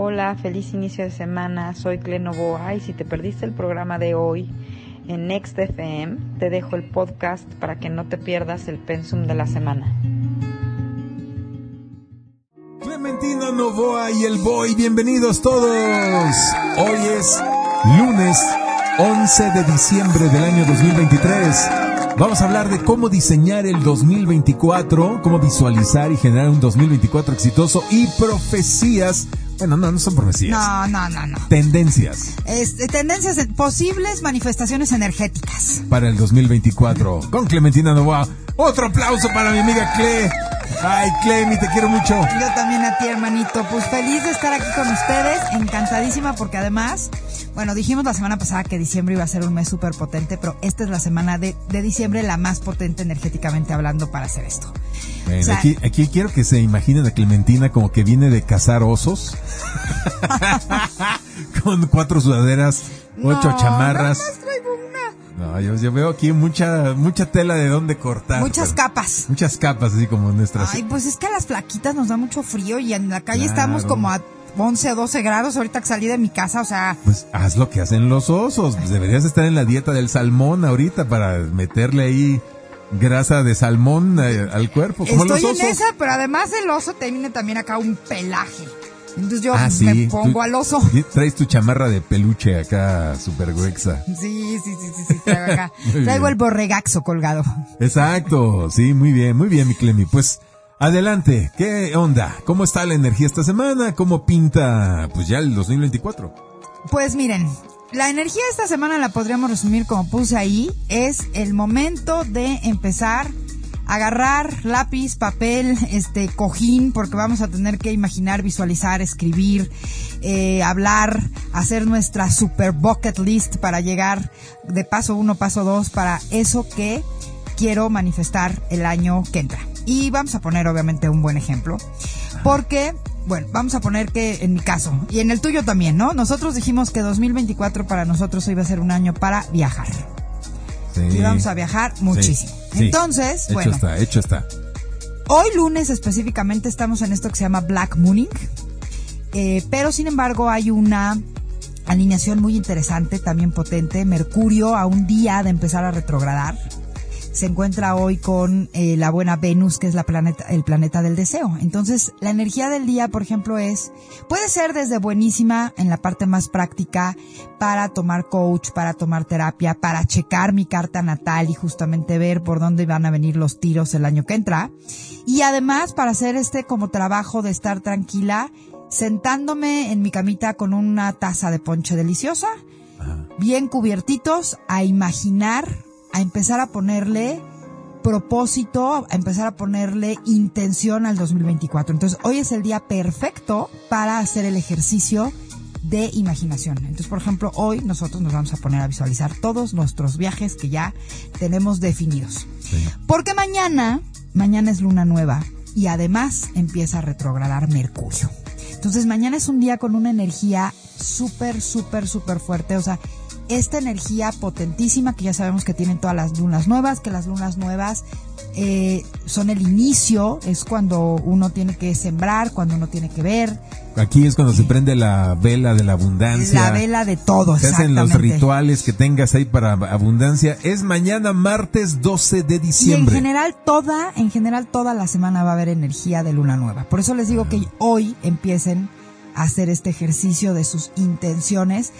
Hola, feliz inicio de semana. Soy Clenovoa y si te perdiste el programa de hoy en Next FM, te dejo el podcast para que no te pierdas el pensum de la semana. Clementina Novoa y el Boy, bienvenidos todos. Hoy es lunes 11 de diciembre del año 2023. Vamos a hablar de cómo diseñar el 2024, cómo visualizar y generar un 2024 exitoso y profecías. Bueno, no, no son profecías. No, no, no, no. Tendencias Este, tendencias, posibles manifestaciones energéticas. para el 2024 con Clementina Novoa. Otro aplauso para mi amiga Cle. Ay, Clemi, te quiero mucho. Yo también a ti, hermanito. Pues feliz de estar aquí con ustedes, encantadísima porque además, bueno, dijimos la semana pasada que diciembre iba a ser un mes súper potente, pero esta es la semana de, de diciembre la más potente energéticamente hablando para hacer esto. Bueno, O sea- aquí, aquí quiero que se imaginen a Clementina como que viene de cazar osos. Con cuatro sudaderas, ocho No, chamarras. una- No, yo, yo veo aquí mucha, mucha tela de dónde cortar. Muchas pero- capas. Muchas capas, así como nuestras. Ay, pues es que a las flaquitas nos da mucho frío y en la calle Claro. estamos como a 11 o 12 grados ahorita que salí de mi casa, o sea, Pues haz lo que hacen los osos. Pues deberías estar en la dieta del salmón ahorita para meterle ahí grasa de salmón eh, al cuerpo. Como Estoy los en osos. esa, pero además el oso tiene también acá un pelaje. Entonces yo Ah, sí. me pongo Tú- al oso. Traes tu chamarra de peluche acá, super gruexa. Sí, sí, sí, sí, sí, traigo acá. Traigo bien. el borregaxo colgado. Exacto, sí, muy bien, muy bien, mi Clemi. Pues adelante, ¿qué onda? ¿Cómo está la energía esta semana? ¿Cómo pinta, pues ya el 2024? Pues miren, la energía esta semana la podríamos resumir como puse ahí. Es el momento de empezar agarrar lápiz, papel, este, cojín, porque vamos a tener que imaginar, visualizar, escribir, eh, hablar, hacer nuestra super bucket list para llegar de paso uno, paso dos, para eso que quiero manifestar el año que entra. Y vamos a poner obviamente un buen ejemplo, porque, bueno, vamos a poner que en mi caso, y en el tuyo también, ¿no? Nosotros dijimos que 2024 para nosotros iba a ser un año para viajar. Sí. Y vamos a viajar muchísimo. sí. Entonces, Hecho bueno, está, hecho está. Hoy lunes específicamente estamos en esto que se llama Black Mooning, eh, pero sin embargo hay una alineación muy interesante, también potente. Mercurio a un día de empezar a retrogradar. Se encuentra hoy con eh, la buena Venus, que es la planeta, el planeta del deseo. Entonces, la energía del día, por ejemplo, es, puede ser desde buenísima en la parte más práctica para tomar coach, para tomar terapia, para checar mi carta natal y justamente ver por dónde van a venir los tiros el año que entra. Y además para hacer este como trabajo de estar tranquila, sentándome en mi camita con una taza de ponche deliciosa, bien cubiertitos, a imaginar, a empezar a ponerle propósito, a empezar a ponerle intención al 2024. Entonces, hoy es el día perfecto para hacer el ejercicio de imaginación. Entonces, por ejemplo, hoy nosotros nos vamos a poner a visualizar todos nuestros viajes que ya tenemos definidos. Porque mañana, mañana es luna nueva y además empieza a retrogradar Mercurio. Entonces mañana es un día con una energía súper, súper, súper fuerte. O sea, esta energía potentísima que ya sabemos que tienen todas las lunas nuevas, que las lunas nuevas eh, son el inicio, es cuando uno tiene que sembrar, cuando uno tiene que ver, Aquí es cuando se prende la vela de la abundancia. la vela de todo. Se hacen los rituales que tengas ahí para abundancia. Es mañana martes 12 de Y en diciembre. general toda, en general toda la semana va a haber energía de luna nueva. Por eso les digo que hoy empiecen a hacer este ejercicio de sus intenciones.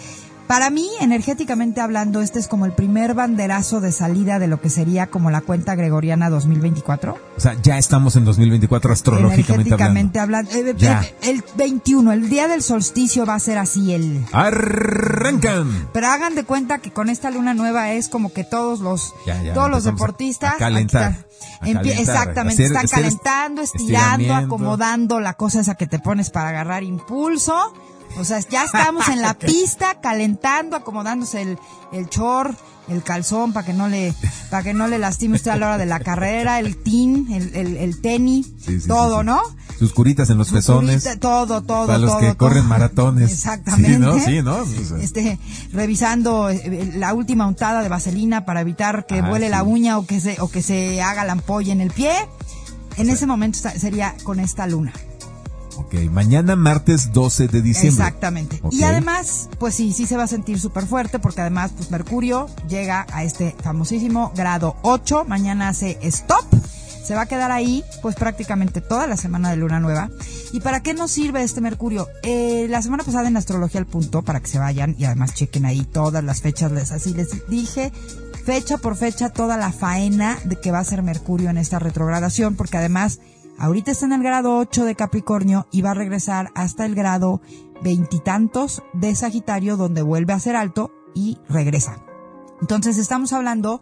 Para mí, energéticamente hablando, este es como el primer banderazo de salida de lo que sería como la cuenta gregoriana 2024. O sea, ya estamos en 2024 astrológicamente hablando. Hablando. Eh, eh, Ya. El 21, el día del solsticio va a ser así el... Arrancan. Pero hagan de cuenta que con esta luna nueva es como que todos los Ya, ya, todos los deportistas a calentar, a calentar, exactamente, hacer- están calentando, estirando, acomodando la cosa esa que te pones para agarrar impulso. O sea, ya estamos en la pista calentando, acomodándose el el short, el calzón para que no le para que no le lastime usted a la hora de la carrera, el tin, el el, el tenis, Sí, sí, todo, sí. ¿no? Sus curitas en los pezones. Ahorita, Todo, todo, Para los todo, que todo. corren maratones. Exactamente. Sí, ¿no? Sí, ¿no? Pues. Este, revisando eh, la última untada de vaselina para evitar que Ah, vuele la uña o que se, o que se haga la ampolla en el pie. En ese momento sería con esta luna. Ok. Mañana martes 12 de diciembre. Exactamente. Y además, pues sí, sí se va a sentir súper fuerte porque además, pues Mercurio llega a este famosísimo grado 8. Mañana hace stop. Se va a quedar ahí, pues prácticamente toda la semana de luna nueva. ¿Y para qué nos sirve este Mercurio? Eh, la semana pasada en Astrología al Punto, para que se vayan y además chequen ahí todas las fechas, les, así les dije, fecha por fecha, toda la faena de que va a ser Mercurio en esta retrogradación, porque además Ahorita está en el grado 8 de Capricornio y va a regresar hasta el grado veintitantos de Sagitario, donde vuelve a ser alto y regresa. Entonces estamos hablando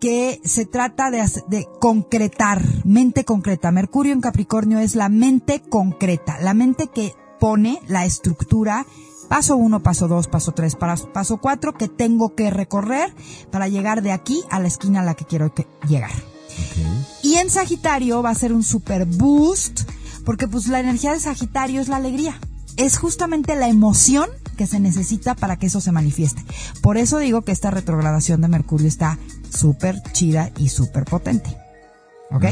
que se trata de, de concretar, mente concreta. Mercurio en Capricornio es la mente concreta, la mente que pone la estructura, paso uno, paso dos, paso tres, para- paso cuatro, que tengo que recorrer para llegar de aquí a la esquina a la que quiero llegar. Y en Sagitario va a ser un super boost, porque pues la energía de Sagitario es la alegría. Es justamente la emoción que se necesita para que eso se manifieste. Por eso digo que esta retrogradación de Mercurio está súper chida y súper potente. ¿Ok?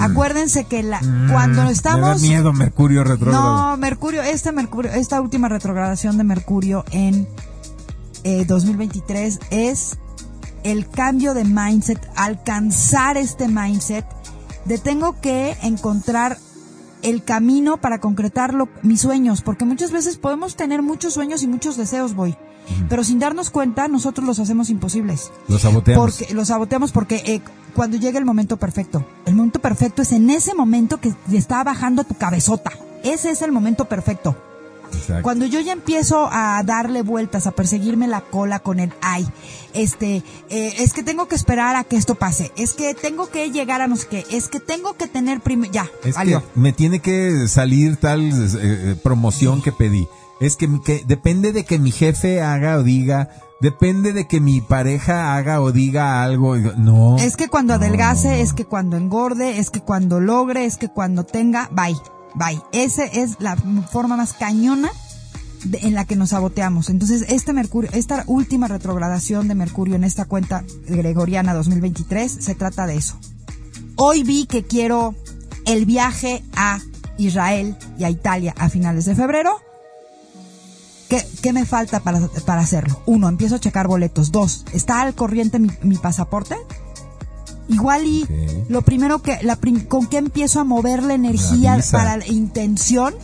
Acuérdense que la, cuando Mm. Me da estamos... miedo Mercurio retrógrado. No, Mercurio, este Mercurio, esta última retrogradación de Mercurio en eh, 2023 es el cambio de mindset, alcanzar este mindset de tengo que encontrar el camino para concretar lo- mis sueños, porque muchas veces podemos tener muchos sueños y muchos deseos, voy, pero sin darnos cuenta nosotros los hacemos imposibles. Lo saboteamos. Porque los saboteamos porque eh, cuando llega el momento perfecto, el momento perfecto es en ese momento que te está bajando tu cabezota. Ese es el momento perfecto. Exacto. Cuando yo ya empiezo a darle vueltas, a perseguirme la cola con el ay, este, eh, es que tengo que esperar a que esto pase, es que tengo que llegar a no sé qué, es que tengo que tener primero, ya, Es valió. que me tiene que salir tal eh, eh, promoción que pedí. Es que, que depende de que mi jefe haga o diga, depende de que mi pareja haga o diga algo. No. Es que cuando No, adelgace, no, no. es que cuando engorde, es que cuando logre, es que cuando tenga, bye, bye. Ese es la forma más cañona en la que nos saboteamos. Entonces, este Mercurio, esta última retrogradación de Mercurio en esta cuenta gregoriana 2023 se trata de eso. Hoy vi que quiero el viaje a Israel y a Italia a finales de febrero. ¿Qué, me falta para, para hacerlo? Uno, empiezo a checar boletos. Dos, ¿está al corriente mi pasaporte? Igual y lo primero que, la prim- con qué empiezo a mover la energía La para la intención,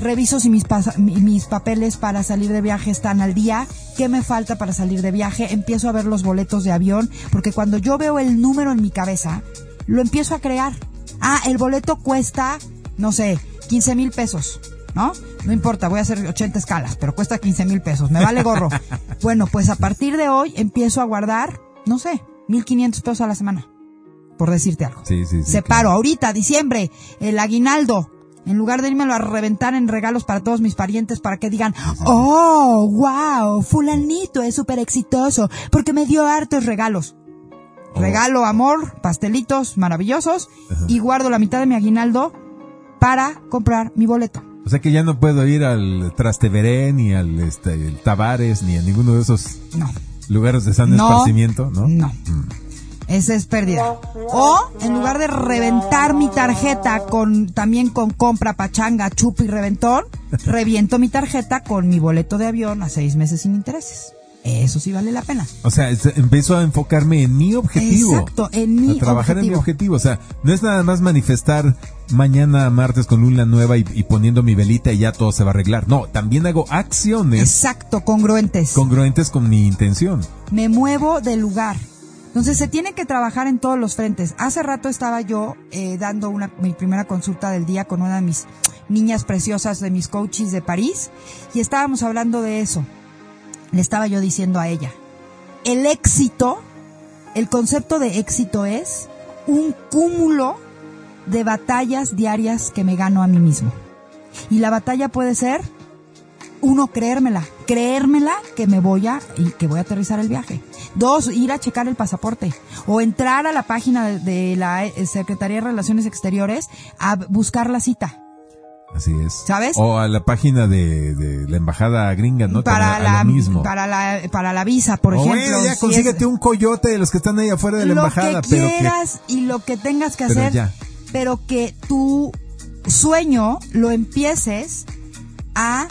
reviso si mis, mis papeles para salir de viaje están al día, qué me falta para salir de viaje, empiezo a ver los boletos de avión, porque cuando yo veo el número en mi cabeza, lo empiezo a crear. Ah, el boleto cuesta, no sé, 15 mil pesos, ¿no? No importa, voy a hacer 80 escalas, pero cuesta 15 mil pesos, me vale gorro. bueno, pues a partir de hoy empiezo a guardar, no sé, 1500 pesos a la semana, por decirte algo. Sí, sí, sí. Separo ahorita, diciembre, el aguinaldo. En lugar de irmelo a reventar en regalos para todos mis parientes para que digan, oh, wow, fulanito es súper exitoso porque me dio hartos regalos. Oh. Regalo amor, pastelitos maravillosos y guardo la mitad de mi aguinaldo para comprar mi boleto. O sea que ya no puedo ir al Trasteveré, ni al este, el Tavares, ni a ninguno de esos No, lugares de san No. esparcimiento, ¿no? no. Esa es pérdida. O en lugar de reventar mi tarjeta con también con compra, pachanga, chupa y reventón, reviento mi tarjeta con mi boleto de avión a seis meses sin intereses. Eso sí vale la pena. O sea, empiezo a enfocarme en mi objetivo. Exacto, en mi a trabajar en mi objetivo. objetivo. O sea, no es nada más manifestar mañana martes con luna nueva y, y poniendo mi velita y ya todo se va a arreglar. No, también hago acciones Exacto, congruentes. congruentes con mi intención. me muevo de lugar. Entonces se tiene que trabajar en todos los frentes. Hace rato estaba yo eh, dando una, mi primera consulta del día con una de mis niñas preciosas de mis coaches de París y estábamos hablando de eso. Le estaba yo diciendo a ella, el éxito, el concepto de éxito es un cúmulo de batallas diarias que me gano a mí mismo. Y la batalla puede ser uno, creérmela, creérmela que me voy a, y que voy a aterrizar el viaje. Dos, ir a checar el pasaporte. O entrar a la página de, de la eh, Secretaría de Relaciones Exteriores a buscar la cita. Así es. ¿Sabes? O a la página de, de la embajada gringa, ¿no? para También a la, lo mismo. para la, para la visa, por O ejemplo. bueno, ya si consíguete es- un coyote de los que están ahí afuera de la lo embajada, que pero que quieras y lo que tengas que Pero hacer, ya. pero que tú sueño lo empieces a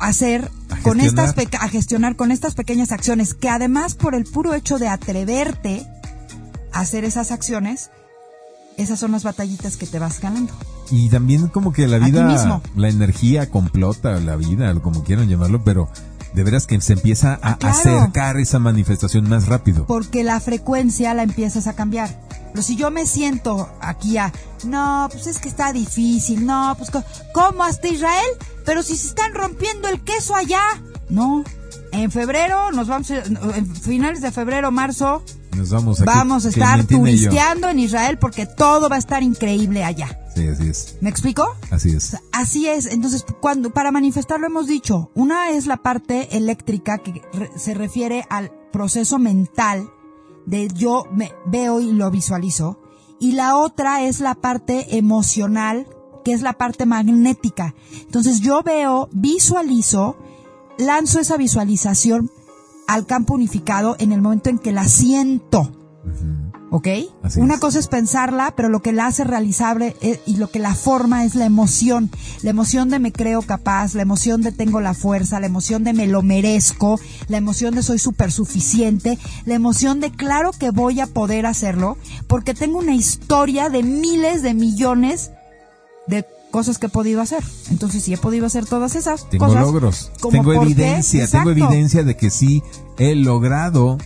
hacer con estas a gestionar con estas pequeñas acciones que además por el puro hecho de atreverte a hacer esas acciones esas son las batallitas que te vas ganando. Y también como que la vida, la energía complota, la vida, como quieran llamarlo, pero de veras que se empieza a Ah, claro. acercar esa manifestación más rápido. porque la frecuencia la empiezas a cambiar. Pero si yo me siento aquí a, no, pues es que está difícil, no, pues ¿cómo hasta Israel? Pero si se están rompiendo el queso allá. No, en febrero nos vamos, en finales de febrero, marzo, Nos vamos aquí, vamos a estar yo. turisteando en Israel porque todo va a estar increíble allá. Sí, así es. ¿Me explico? Así es. Así es, entonces cuando para manifestarlo hemos dicho, una es la parte eléctrica que re- se refiere al proceso mental de yo me veo y lo visualizo y la otra es la parte emocional que es la parte magnética. Entonces yo veo, visualizo, lanzo esa visualización al campo unificado en el momento en que la siento. ¿Ok? Así Una es. cosa es pensarla, pero lo que la hace realizable eh, y lo que la forma es la emoción. La emoción de me creo capaz, la emoción de tengo la fuerza, la emoción de me lo merezco, la emoción de soy súper suficiente, la emoción de claro que voy a poder hacerlo, porque tengo una historia de miles de millones de cosas que he podido hacer. Entonces, si he podido hacer todas esas Tengo cosas. logros, ¿como tengo qué? evidencia, tengo evidencia de que sí he logrado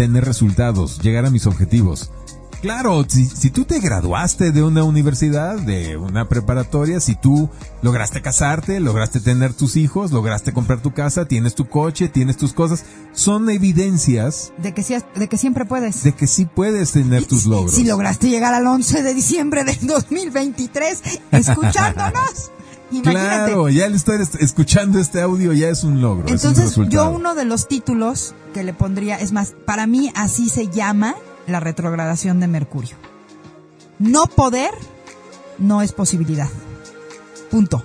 tener resultados, llegar a mis objetivos. Claro, si, si tú te graduaste de una universidad, de una preparatoria, si tú lograste casarte, lograste tener tus hijos, lograste comprar tu casa, tienes tu coche, tienes tus cosas, son evidencias De que, has- de que siempre puedes. de que sí puedes tener tus Si- logros. Si lograste llegar al 11 de diciembre del 2023 escuchándonos. Imagínate. Claro, ya el estar est- escuchando este audio ya es un logro. es un Entonces, resultado. yo uno de los títulos que le pondría, es más, para mí así se llama la retrogradación de Mercurio. No poder no es posibilidad. Punto.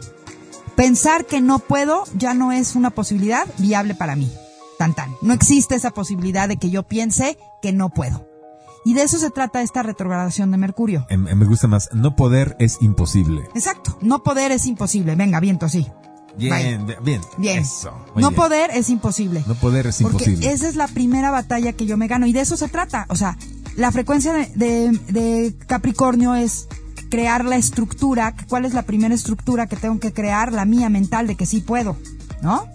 Pensar que no puedo ya no es una posibilidad viable para mí. Tan tan. No existe esa posibilidad de que yo piense que no puedo. Y de eso se trata esta retrogradación de Mercurio. Em- em, me gusta más, no poder es imposible. Exacto. No poder es imposible. Venga, viento, sí. Bien, bien, bien. Bien. Eso, no bien. poder es imposible. No poder es Porque imposible. esa es la primera batalla que yo me gano y de eso se trata. O sea, la frecuencia de, de- de Capricornio es crear la estructura. ¿Cuál es la primera estructura que tengo que crear? La mía mental de que sí puedo, ¿no?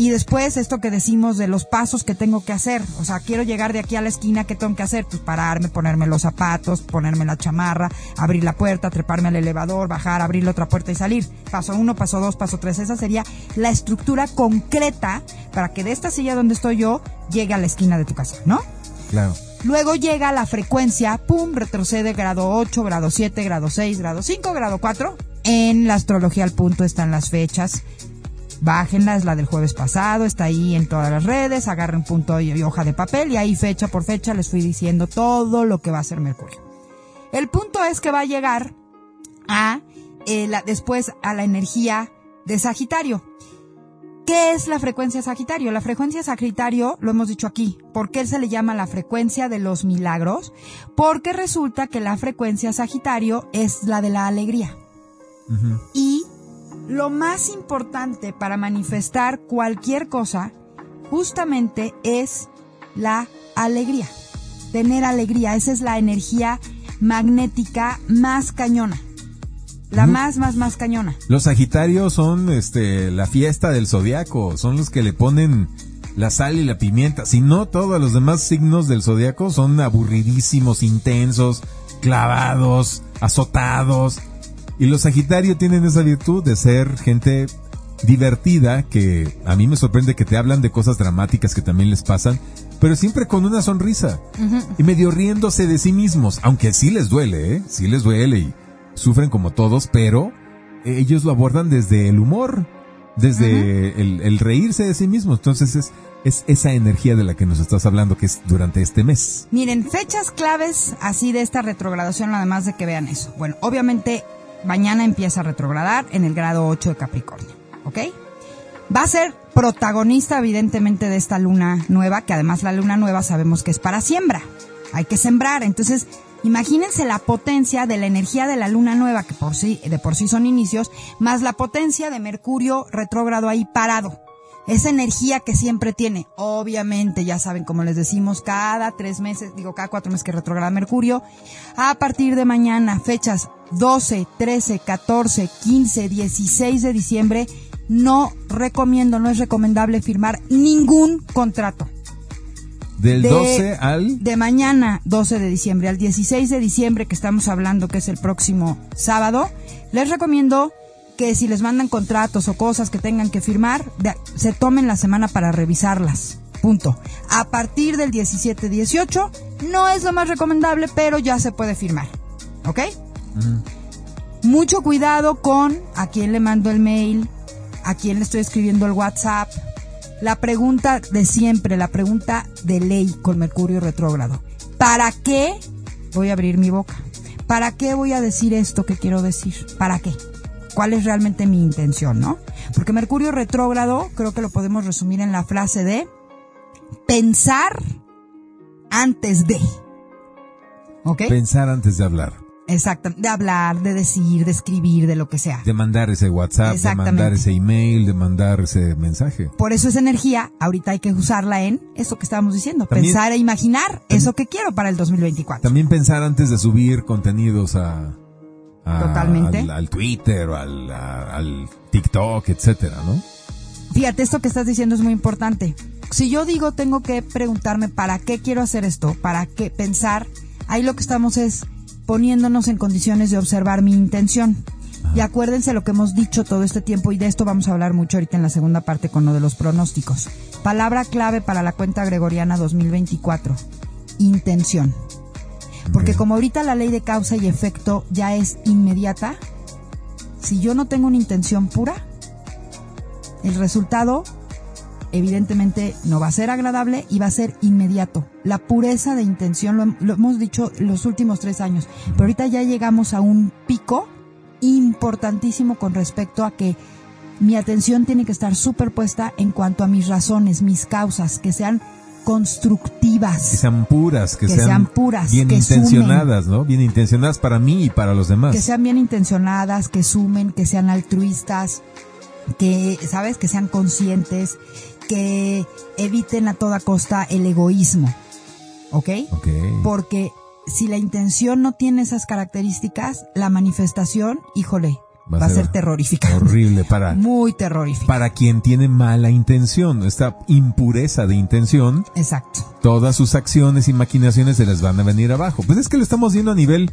Y después esto que decimos de los pasos que tengo que hacer. O sea, quiero llegar de aquí a la esquina, ¿qué tengo que hacer? Pues pararme, ponerme los zapatos, ponerme la chamarra, abrir la puerta, treparme al elevador, bajar, abrir la otra puerta y salir. Paso uno, paso dos, paso tres. Esa sería la estructura concreta para que de esta silla donde estoy yo llegue a la esquina de tu casa, ¿no? Claro. Luego llega la frecuencia, pum, retrocede grado 8, grado 7, grado 6, grado 5, grado 4. En la astrología al punto están las fechas. Bájenla, es la del jueves pasado, está ahí en todas las redes, agarren punto y, y hoja de papel y ahí fecha por fecha les fui diciendo todo lo que va a hacer Mercurio. El punto es que va a llegar a eh, la- después a la energía de Sagitario. ¿Qué es la frecuencia Sagitario? La frecuencia Sagitario, lo hemos dicho aquí, ¿por qué se le llama la frecuencia de los milagros? Porque resulta que la frecuencia Sagitario es la de la alegría. Y lo más importante para manifestar cualquier cosa, justamente es la alegría. Tener alegría, esa es la energía magnética más cañona. La más, más, más cañona. Los Sagitarios son este la fiesta del zodiaco, son los que le ponen la sal y la pimienta. Si no, todos los demás signos del zodiaco son aburridísimos, intensos, clavados, azotados. Y los Sagitarios tienen esa virtud de ser gente divertida, que a mí me sorprende que te hablan de cosas dramáticas que también les pasan, pero siempre con una sonrisa. Y medio riéndose de sí mismos, aunque sí les duele, ¿eh? Sí les duele y sufren como todos, pero ellos lo abordan desde el humor, desde el, el reírse de sí mismos. Entonces es, es esa energía de la que nos estás hablando que es durante este mes. Miren, fechas claves así de esta retrogradación, además de que vean eso. Bueno, obviamente mañana empieza a retrogradar en el grado 8 de Capricornio, ¿ok? Va a ser protagonista evidentemente de esta luna nueva, que además la luna nueva sabemos que es para siembra. Hay que sembrar, entonces Imagínense la potencia de la energía de la luna nueva, que por sí, de por sí son inicios, más la potencia de Mercurio retrógrado ahí parado. Esa energía que siempre tiene. Obviamente, ya saben, como les decimos, cada tres meses, digo, cada cuatro meses que retrograda Mercurio. A partir de mañana, fechas 12, 13, 14, 15, 16 de diciembre, no recomiendo, no es recomendable firmar ningún contrato. Del De- 12 al... De mañana, 12 de diciembre, al 16 de diciembre, que estamos hablando, que es el próximo sábado, les recomiendo que si les mandan contratos o cosas que tengan que firmar, de- se tomen la semana para revisarlas. Punto. A partir del 17-18, no es lo más recomendable, pero ya se puede firmar. ¿Ok? Mucho cuidado con a quién le mando el mail, a quién le estoy escribiendo el WhatsApp. La pregunta de siempre, la pregunta de ley con Mercurio retrógrado. ¿Para qué voy a abrir mi boca? ¿Para qué voy a decir esto que quiero decir? ¿Para qué? ¿Cuál es realmente mi intención, no? Porque Mercurio retrógrado creo que lo podemos resumir en la frase de pensar antes de. ¿Ok? Pensar antes de hablar. Exacto, de hablar, de decir, de escribir, de lo que sea. De mandar ese WhatsApp, de mandar ese email, de mandar ese mensaje. Por eso esa energía, ahorita hay que usarla en eso que estábamos diciendo, También- pensar e imaginar eso que quiero para el 2024. También pensar antes de subir contenidos a... a- Totalmente. Al, al Twitter, al, a- al TikTok, etcétera, ¿no? Fíjate, esto que estás diciendo es muy importante. Si yo digo tengo que preguntarme para qué quiero hacer esto, para qué pensar, ahí lo que estamos es poniéndonos en condiciones de observar mi intención. Y acuérdense lo que hemos dicho todo este tiempo y de esto vamos a hablar mucho ahorita en la segunda parte con lo de los pronósticos. Palabra clave para la cuenta gregoriana 2024. Intención. Porque como ahorita la ley de causa y efecto ya es inmediata, si yo no tengo una intención pura, el resultado evidentemente no va a ser agradable y va a ser inmediato. La pureza de intención, lo, lo hemos dicho los últimos tres años, pero ahorita ya llegamos a un pico importantísimo con respecto a que mi atención tiene que estar superpuesta en cuanto a mis razones, mis causas, que sean constructivas. Que sean puras, que, Que sean puras, bien que intencionadas, ¿no? Bien intencionadas para mí y para los demás. que sean bien intencionadas, que sumen, que sean altruistas, que, ¿sabes? Que sean conscientes, que eviten a toda costa el egoísmo. ¿Ok? Ok. Porque si la intención no tiene esas características, la manifestación, híjole, va, a ser terrorífica. Horrible para, Muy terrorífica. para quien tiene mala intención, esta impureza de intención, Exacto. todas sus acciones y maquinaciones se les van a venir abajo. Pues es que lo estamos viendo a nivel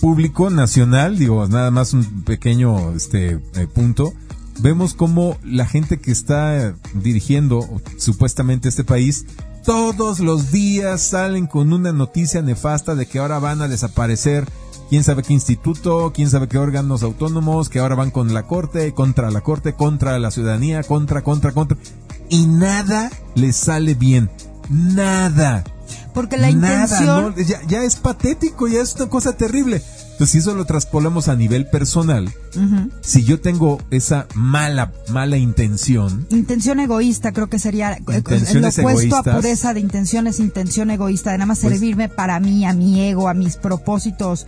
público, nacional, digo, nada más un pequeño este eh, punto. Vemos cómo la gente que está dirigiendo supuestamente este país todos los días salen con una noticia nefasta de que ahora van a desaparecer quién sabe qué instituto, quién sabe qué órganos autónomos, que ahora van con la corte, contra la corte, contra la ciudadanía, contra, contra, contra. Y nada les sale bien. Nada. Porque la Nada, intención... ¿no? ya, ya es patético, ya es una cosa terrible. Entonces, si eso lo traspolamos a nivel personal, si yo tengo esa mala, mala intención, Intención egoísta creo que sería eh, Intenciones lo opuesto a pureza de intención es intención egoísta, de nada más Pues- servirme para mí, a mi ego, a mis propósitos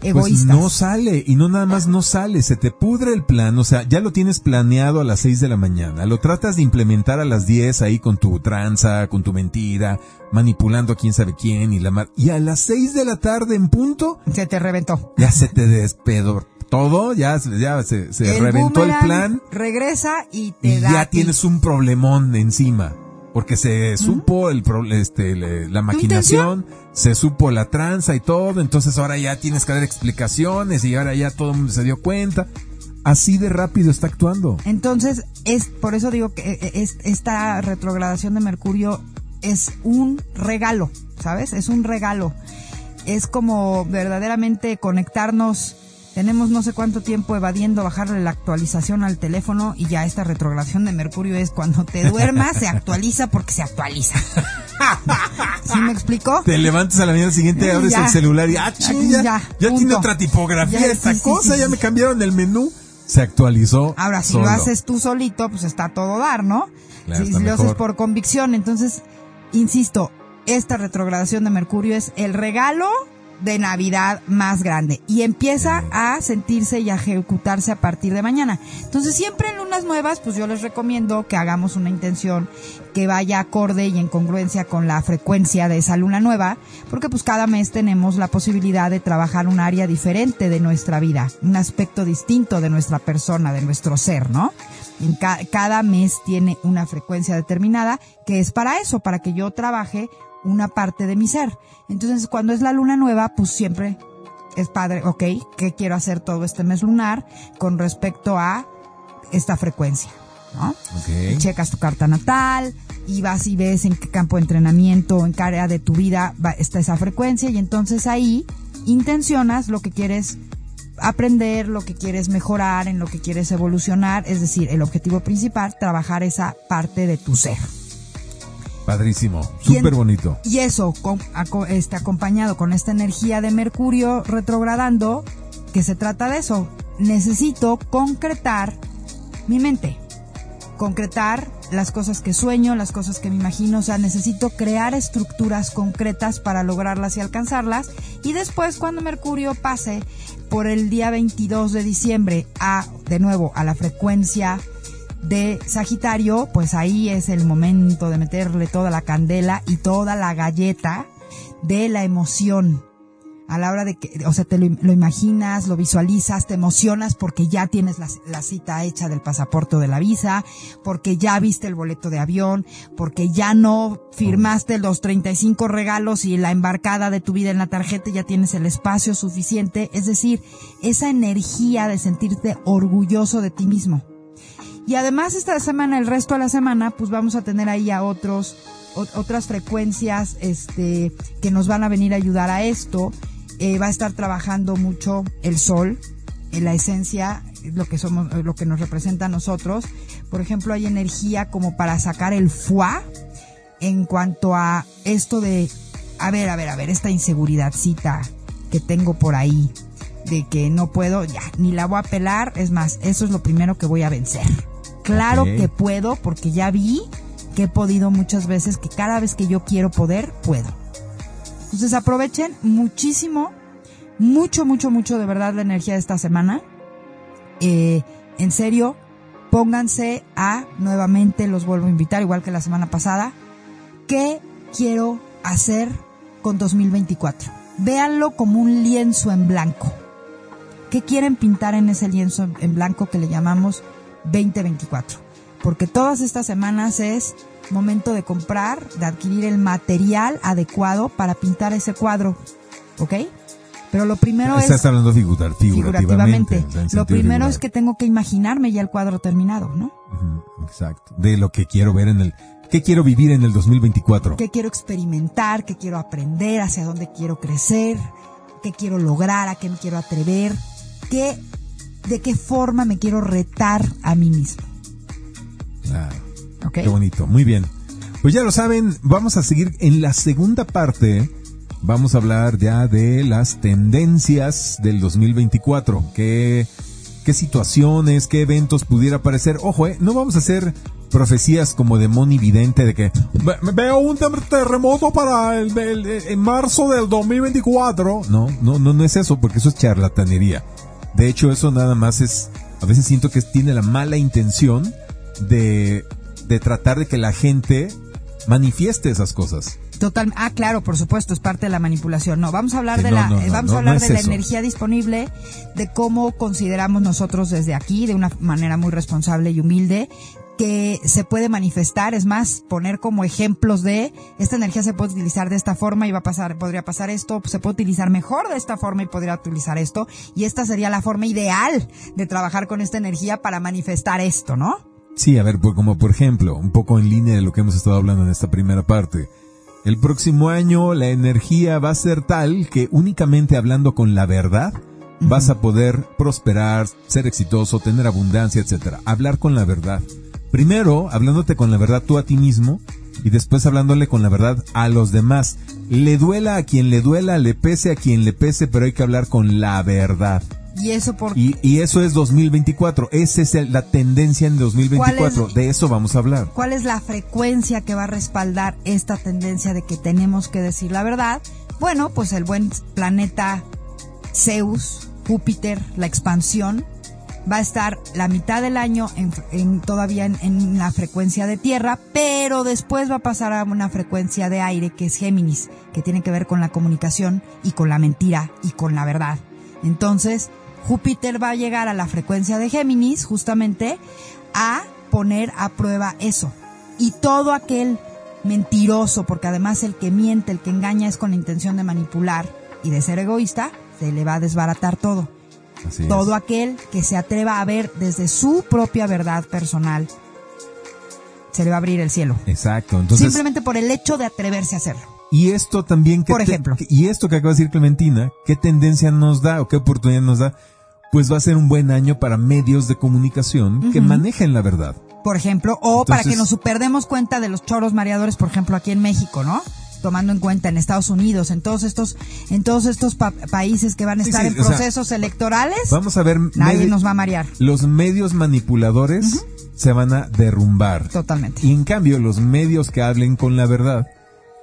pues egoístas. no sale. Y no nada más no sale, se te pudre el plan. O sea, ya lo tienes planeado a las 6 de la mañana. Lo tratas de implementar a las 10 ahí con tu tranza, con tu mentira, manipulando a quién sabe quién y la mar. Y a las 6 de la tarde en punto, Se te reventó. ya se te despedó todo, ya, ya se, se reventó el plan. Regresa y te y da. ya tienes un problemón encima. Porque se supo el pro- este, le- la maquinación, se supo la tranza y todo, entonces ahora ya tienes que dar explicaciones y ahora ya todo el mundo se dio cuenta. Así de rápido está actuando. Entonces, es por eso digo que eh, es, esta retrogradación de Mercurio es un regalo, ¿sabes? Es un regalo. Es como verdaderamente conectarnos. Tenemos no sé cuánto tiempo evadiendo bajarle la actualización al teléfono y ya esta retrogradación de Mercurio es cuando te duermas, se actualiza porque se actualiza. ¿Sí me explicó? Te levantas a la mañana siguiente, abres ya. el celular y ah, ching, ya, Ya, ya tiene otra tipografía Ya, esta sí, cosa, sí, ya me cambiaron el menú. Se actualizó. Ahora, si solo. lo haces tú solito, pues está todo dar, ¿no? Claro, si lo haces por convicción, entonces, insisto, esta retrogradación de Mercurio es el regalo de Navidad más grande y empieza a sentirse y a ejecutarse a partir de mañana. Entonces siempre en lunas nuevas, pues yo les recomiendo que hagamos una intención que vaya acorde y en congruencia con la frecuencia de esa luna nueva, porque pues cada mes tenemos la posibilidad de trabajar un área diferente de nuestra vida, un aspecto distinto de nuestra persona, de nuestro ser, ¿no? Cada mes tiene una frecuencia determinada que es para eso, para que yo trabaje una parte de mi ser. Entonces, cuando es la luna nueva, pues siempre es padre, ok, ¿qué quiero hacer todo este mes lunar con respecto a esta frecuencia? ¿no? Checas tu carta natal y vas y ves en qué campo de entrenamiento, en qué área de tu vida está esa frecuencia y entonces ahí intencionas lo que quieres aprender, lo que quieres mejorar, en lo que quieres evolucionar, es decir, el objetivo principal, trabajar esa parte de tu ser. Padrísimo, súper bonito. Y eso, con, este, acompañado con esta energía de Mercurio retrogradando, que se trata de eso. Necesito concretar mi mente, concretar las cosas que sueño, las cosas que me imagino, o sea, necesito crear estructuras concretas para lograrlas y alcanzarlas. Y después, cuando Mercurio pase por el día 22 de diciembre a, de nuevo, a la frecuencia de Sagitario, pues ahí es el momento de meterle toda la candela y toda la galleta de la emoción. A la hora de que, o sea, te lo, imaginas, lo visualizas, te emocionas porque ya tienes la, cita hecha del pasaporte o de la visa, porque ya viste el boleto de avión, porque ya no firmaste los 35 regalos y la embarcada de tu vida en la tarjeta, ya tienes el espacio suficiente. Es decir, esa energía de sentirte orgulloso de ti mismo. Y además esta semana, el resto de la semana, pues vamos a tener ahí a otros, otras frecuencias, este, que nos van a venir a ayudar a esto. Eh, va a estar trabajando mucho el sol, en la esencia, lo que somos, lo que nos representa a nosotros. Por ejemplo, hay energía como para sacar el fuá en cuanto a esto de, a ver, a ver, a ver, esta inseguridadcita que tengo por ahí, de que no puedo, ya, ni la voy a pelar, es más, eso es lo primero que voy a vencer. Claro que puedo porque ya vi que he podido muchas veces, que cada vez que yo quiero poder, puedo. Entonces aprovechen muchísimo, mucho, mucho, mucho de verdad la energía de esta semana. Eh, en serio, pónganse a, nuevamente los vuelvo a invitar, igual que la semana pasada, ¿qué quiero hacer con 2024? Véanlo como un lienzo en blanco. ¿Qué quieren pintar en ese lienzo en blanco que le llamamos 2024. Porque todas estas semanas es momento de comprar, de adquirir el material adecuado para pintar ese cuadro. ¿Ok? Pero lo primero es... hablando figurativamente. Lo primero es que tengo que imaginarme ya el cuadro terminado, ¿no? Exacto. De lo que quiero ver en el... ¿Qué quiero vivir en el 2024? ¿Qué quiero experimentar? ¿Qué quiero aprender? ¿Hacia dónde quiero crecer? ¿Qué quiero lograr? ¿A qué me quiero atrever? ¿Qué de qué forma me quiero retar a mí mismo. Claro. Qué bonito. Muy bien. Pues ya lo saben, vamos a seguir en la segunda parte. Vamos a hablar ya de las tendencias del 2024. ¿Qué, qué situaciones, qué eventos pudiera aparecer? Ojo, eh, no vamos a hacer profecías como de Moni Vidente de que veo un terremoto para el, en marzo del 2024. No, no, no, no es eso, porque eso es charlatanería. De hecho, eso nada más es, a veces siento que tiene la mala intención de, de tratar de que la gente manifieste esas cosas. Total, ah, claro, por supuesto, es parte de la manipulación. No, vamos a hablar de la, vamos a hablar de la energía disponible, de cómo consideramos nosotros desde aquí, de una manera muy responsable y humilde, que se puede manifestar, es más, poner como ejemplos de esta energía se puede utilizar de esta forma y va a pasar, podría pasar esto, se puede utilizar mejor de esta forma y podría utilizar esto, y esta sería la forma ideal de trabajar con esta energía para manifestar esto, ¿no? Sí, a ver, pues como por ejemplo, un poco en línea de lo que hemos estado hablando en esta primera parte. El próximo año la energía va a ser tal que únicamente hablando con la verdad vas a poder prosperar, ser exitoso, tener abundancia, etcétera. Hablar con la verdad. Primero, hablándote con la verdad tú a ti mismo y después hablándole con la verdad a los demás. Le duela a quien le duela, le pese a quien le pese, pero hay que hablar con la verdad. Y eso por y, y eso es 2024. Esa es la tendencia en 2024. de eso vamos a hablar. ¿Cuál es la frecuencia que va a respaldar esta tendencia de que tenemos que decir la verdad? Bueno, pues el buen planeta Zeus, Júpiter, la expansión, va a estar la mitad del año en, todavía en, en la frecuencia de tierra, pero después va a pasar a una frecuencia de aire que es Géminis, que tiene que ver con la comunicación y con la mentira y con la verdad. Entonces, Júpiter va a llegar a la frecuencia de Géminis justamente a poner a prueba eso. Y todo aquel mentiroso, porque además el que miente, el que engaña es con la intención de manipular y de ser egoísta, se le va a desbaratar todo. Así es. Todo aquel que se atreva a ver desde su propia verdad personal, se le va a abrir el cielo. Exacto. Entonces, Simplemente por el hecho de atreverse a hacerlo. y esto también que Por ejemplo. y esto que acaba de decir Clementina, ¿qué tendencia nos da o qué oportunidad nos da? Pues va a ser un buen año para medios de comunicación que manejen la verdad. por ejemplo, o para que nos superdemos cuenta de los choros mareadores, por ejemplo, aquí en México, ¿no? Tomando en cuenta en Estados Unidos, en todos estos, en todos estos pa- países que van a estar sí, en sea, procesos electorales, Vamos a ver nadie nos va a marear. los medios manipuladores se van a derrumbar. Totalmente. Y en cambio, los medios que hablen con la verdad,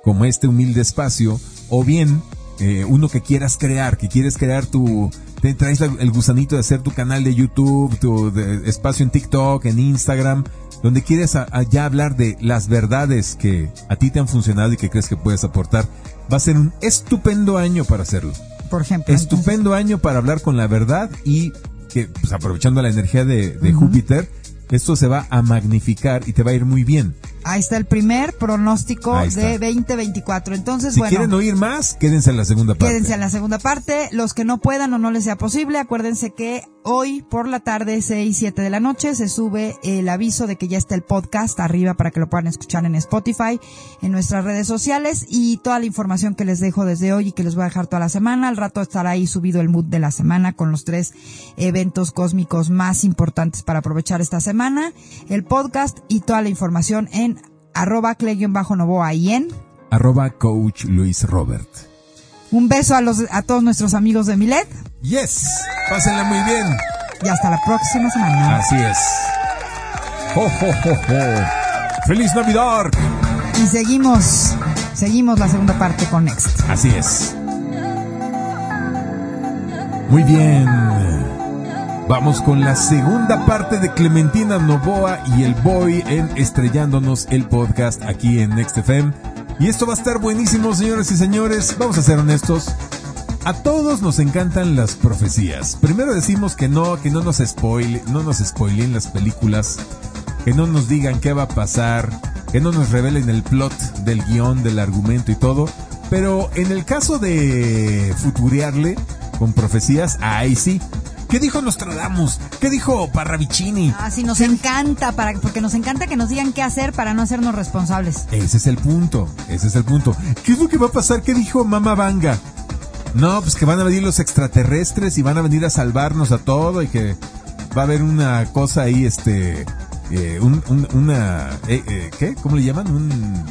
como este humilde espacio, o bien eh, uno que quieras crear, que quieres crear tu, te traes el gusanito de hacer tu canal de YouTube, tu de- espacio en TikTok, en Instagram, donde quieres ya hablar de las verdades que a ti te han funcionado y que crees que puedes aportar, va a ser un estupendo año para hacerlo. Por ejemplo. Estupendo año para hablar con la verdad y que, pues, aprovechando la energía de, de Júpiter, esto se va a magnificar y te va a ir muy bien. Ahí está el primer pronóstico de 2024. Entonces, Si bueno. quieren oír más, quédense en la segunda parte. Quédense en la segunda parte. Los que no puedan o no les sea posible, acuérdense que hoy por la tarde, 6, 7 de la noche, se sube el aviso de que ya está el podcast arriba para que lo puedan escuchar en Spotify, en nuestras redes sociales y toda la información que les dejo desde hoy y que les voy a dejar toda la semana. Al rato estará ahí subido el mood de la semana con los tres eventos cósmicos más importantes para aprovechar esta semana, el podcast y toda la información en arroba cle-novoa y en Arroba coach Luis Robert. un beso a los a todos nuestros amigos de Milet Yes, pásenla muy bien. y hasta la próxima semana. Así es. ¡Jo, jo, jo, jo! ¡Feliz Navidad! Y seguimos, seguimos la segunda parte con Next. Así es. Muy bien. Vamos con la segunda parte de Clementina Novoa y el Boy en Estrellándonos el podcast aquí en Next FM. Y esto va a estar buenísimo, señores y señores. Vamos a ser honestos. A todos nos encantan las profecías. Primero decimos que no, que no nos spoil, no nos spoilen las películas, que no nos digan qué va a pasar, que no nos revelen el plot del guion, del argumento y todo. Pero en el caso de futurearle con profecías, ahí sí. ¿Qué dijo Nostradamus? ¿Qué dijo Parravicini? Ah, sí, nos encanta, para, porque nos encanta que nos digan qué hacer para no hacernos responsables. Ese es el punto, ese es el punto. ¿Qué es lo que va a pasar? ¿Qué dijo Mama Vanga? No, pues que van a venir los extraterrestres y van a venir a salvarnos a todo y que va a haber una cosa ahí, este, eh, un, un- una, eh, eh, ¿qué? ¿Cómo le llaman? Un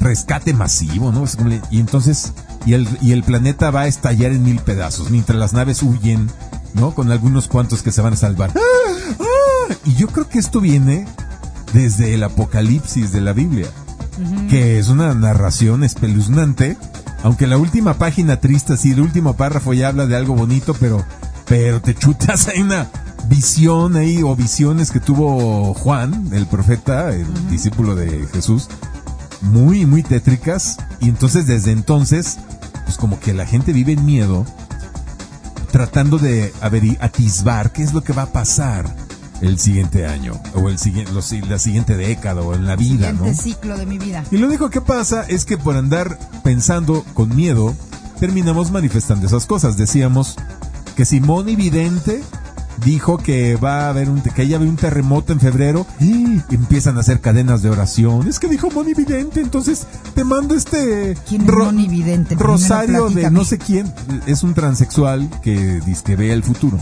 rescate masivo, ¿no? Le- Y entonces, y el, y el planeta va a estallar en mil pedazos mientras las naves huyen, ¿no? Con algunos cuantos que se van a salvar. ¡Ah! ¡Ah! Y yo creo que esto viene desde el Apocalipsis de la Biblia que es una narración espeluznante, aunque la última página triste, sí, el último párrafo ya habla de algo bonito, pero, pero te chutas ahí una visión ahí, o visiones que tuvo Juan, el profeta, el discípulo de Jesús, muy, muy tétricas, y entonces desde entonces, pues como que la gente vive en miedo, tratando de atisbar qué es lo que va a pasar el siguiente año, o el siguiente, los- la siguiente década, o en la vida, ciclo de mi vida. Y lo único que pasa es que por andar pensando con miedo, terminamos manifestando esas cosas. Decíamos que Simón y Vidente dijo que va a haber un, que ya había un terremoto en febrero y empiezan a hacer cadenas de oración. Es que dijo Moni Vidente, entonces te mando este ¿Quién es Moni Vidente? Primero Rosario de no sé quién, es un transexual que dice que ve el futuro.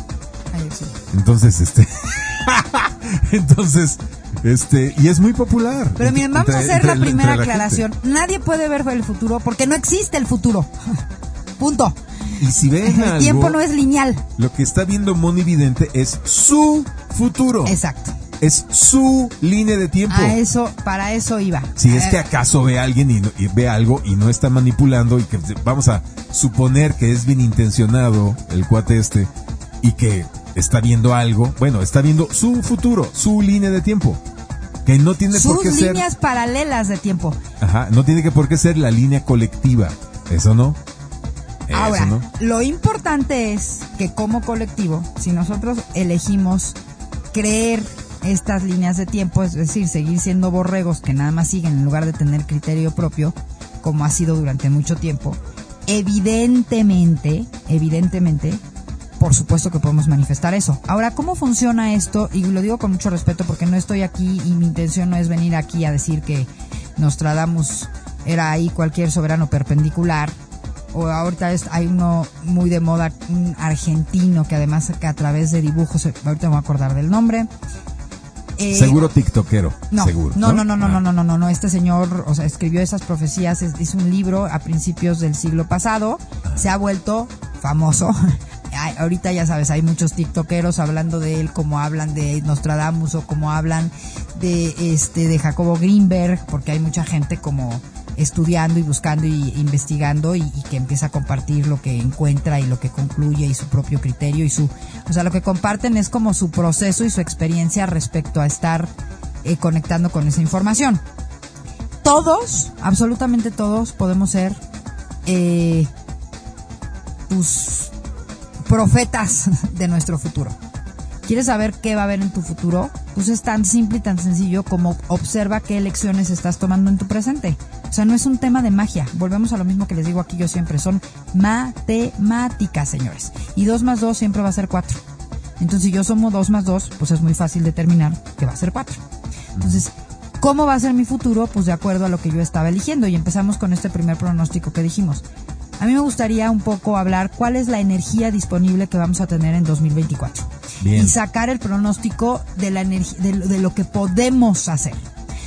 Ay, sí. Entonces, este Entonces, este, y es muy popular. Pero miren, vamos Entre- a hacer entre- la primera aclaración. Nadie puede ver el futuro porque no existe el futuro. Punto. Y si ven El algo, tiempo no es lineal. lo que está viendo Moni Vidente es su futuro. Exacto. es su línea de tiempo. A eso, para eso iba. Si es que acaso ve a alguien y, no- y ve algo y no está manipulando y que vamos a suponer que es bien intencionado el cuate este y que está viendo algo, bueno, está viendo su futuro, su línea de tiempo. Que no tiene por sus qué ser, líneas paralelas de tiempo. ajá, no tiene que por qué ser la línea colectiva. Eso no. Eso Ahora, no. lo importante es que como colectivo, si nosotros elegimos creer estas líneas de tiempo, es decir, seguir siendo borregos que nada más siguen en lugar de tener criterio propio, como ha sido durante mucho tiempo, evidentemente, evidentemente, por supuesto que podemos manifestar eso. Ahora, ¿cómo funciona esto? Y lo digo con mucho respeto porque no estoy aquí y mi intención no es venir aquí a decir que Nostradamus era ahí cualquier soberano perpendicular. O ahorita es, hay uno muy de moda, un argentino que además que a través de dibujos, ahorita me voy a acordar del nombre. Eh, Seguro tiktokero. no, seguro. no, no, no, no, Ah. no, no, no, no, no. Este señor, o sea, escribió esas profecías, es- hizo un libro a principios del siglo pasado, se ha vuelto famoso. Ahorita ya sabes, hay muchos tiktokeros hablando de él, como hablan de Nostradamus o como hablan de este de Jacobo Greenberg, porque hay mucha gente como estudiando y buscando y investigando y, que empieza a compartir lo que encuentra y lo que concluye y su propio criterio y su, o sea, lo que comparten es como su proceso y su experiencia respecto a estar eh, conectando con esa información. Todos, absolutamente todos, podemos ser eh, profetas de nuestro futuro. ¿Quieres saber qué va a haber en tu futuro? Pues es tan simple y tan sencillo como observa qué elecciones estás tomando en tu presente. O sea, no es un tema de magia. Volvemos a lo mismo que les digo aquí yo siempre. Son matemáticas, señores. Y 2 más 2 siempre va a ser 4. Entonces, si yo sumo 2 más 2, pues es muy fácil determinar que va a ser 4. Entonces, ¿cómo va a ser mi futuro? Pues de acuerdo a lo que yo estaba eligiendo. Y empezamos con este primer pronóstico que dijimos. A mí me gustaría un poco hablar cuál es la energía disponible que vamos a tener en 2024. Bien. Y sacar el pronóstico de, la energía, de, lo- de lo que podemos hacer.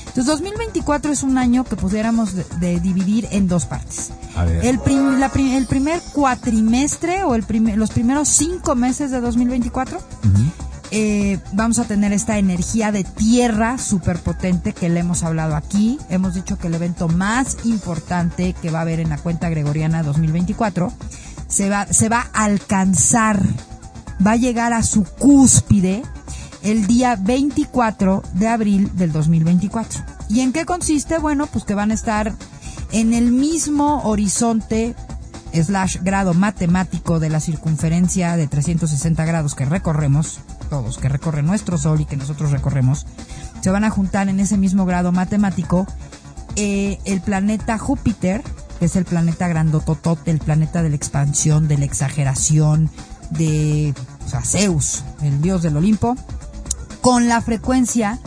Entonces, 2024 es un año que pudiéramos de- de dividir en dos partes. A ver. El, prim- la prim- el primer cuatrimestre o el primer- los primeros cinco meses de 2024 Ujú. eh, vamos a tener esta energía de tierra súper potente que le hemos hablado aquí. Hemos dicho que el evento más importante que va a haber en la cuenta gregoriana 2024 se va, se va a alcanzar, va a llegar a su cúspide el día 24 de abril del 2024. ¿Y en qué consiste? Bueno, pues que van a estar en el mismo horizonte slash grado matemático de la circunferencia de 360 grados que recorremos, todos, que recorre nuestro Sol y que nosotros recorremos, se van a juntar en ese mismo grado matemático eh, el planeta Júpiter, que es el planeta grandototote, el planeta de la expansión, de la exageración, de o sea, Zeus, el dios del Olimpo, con la frecuencia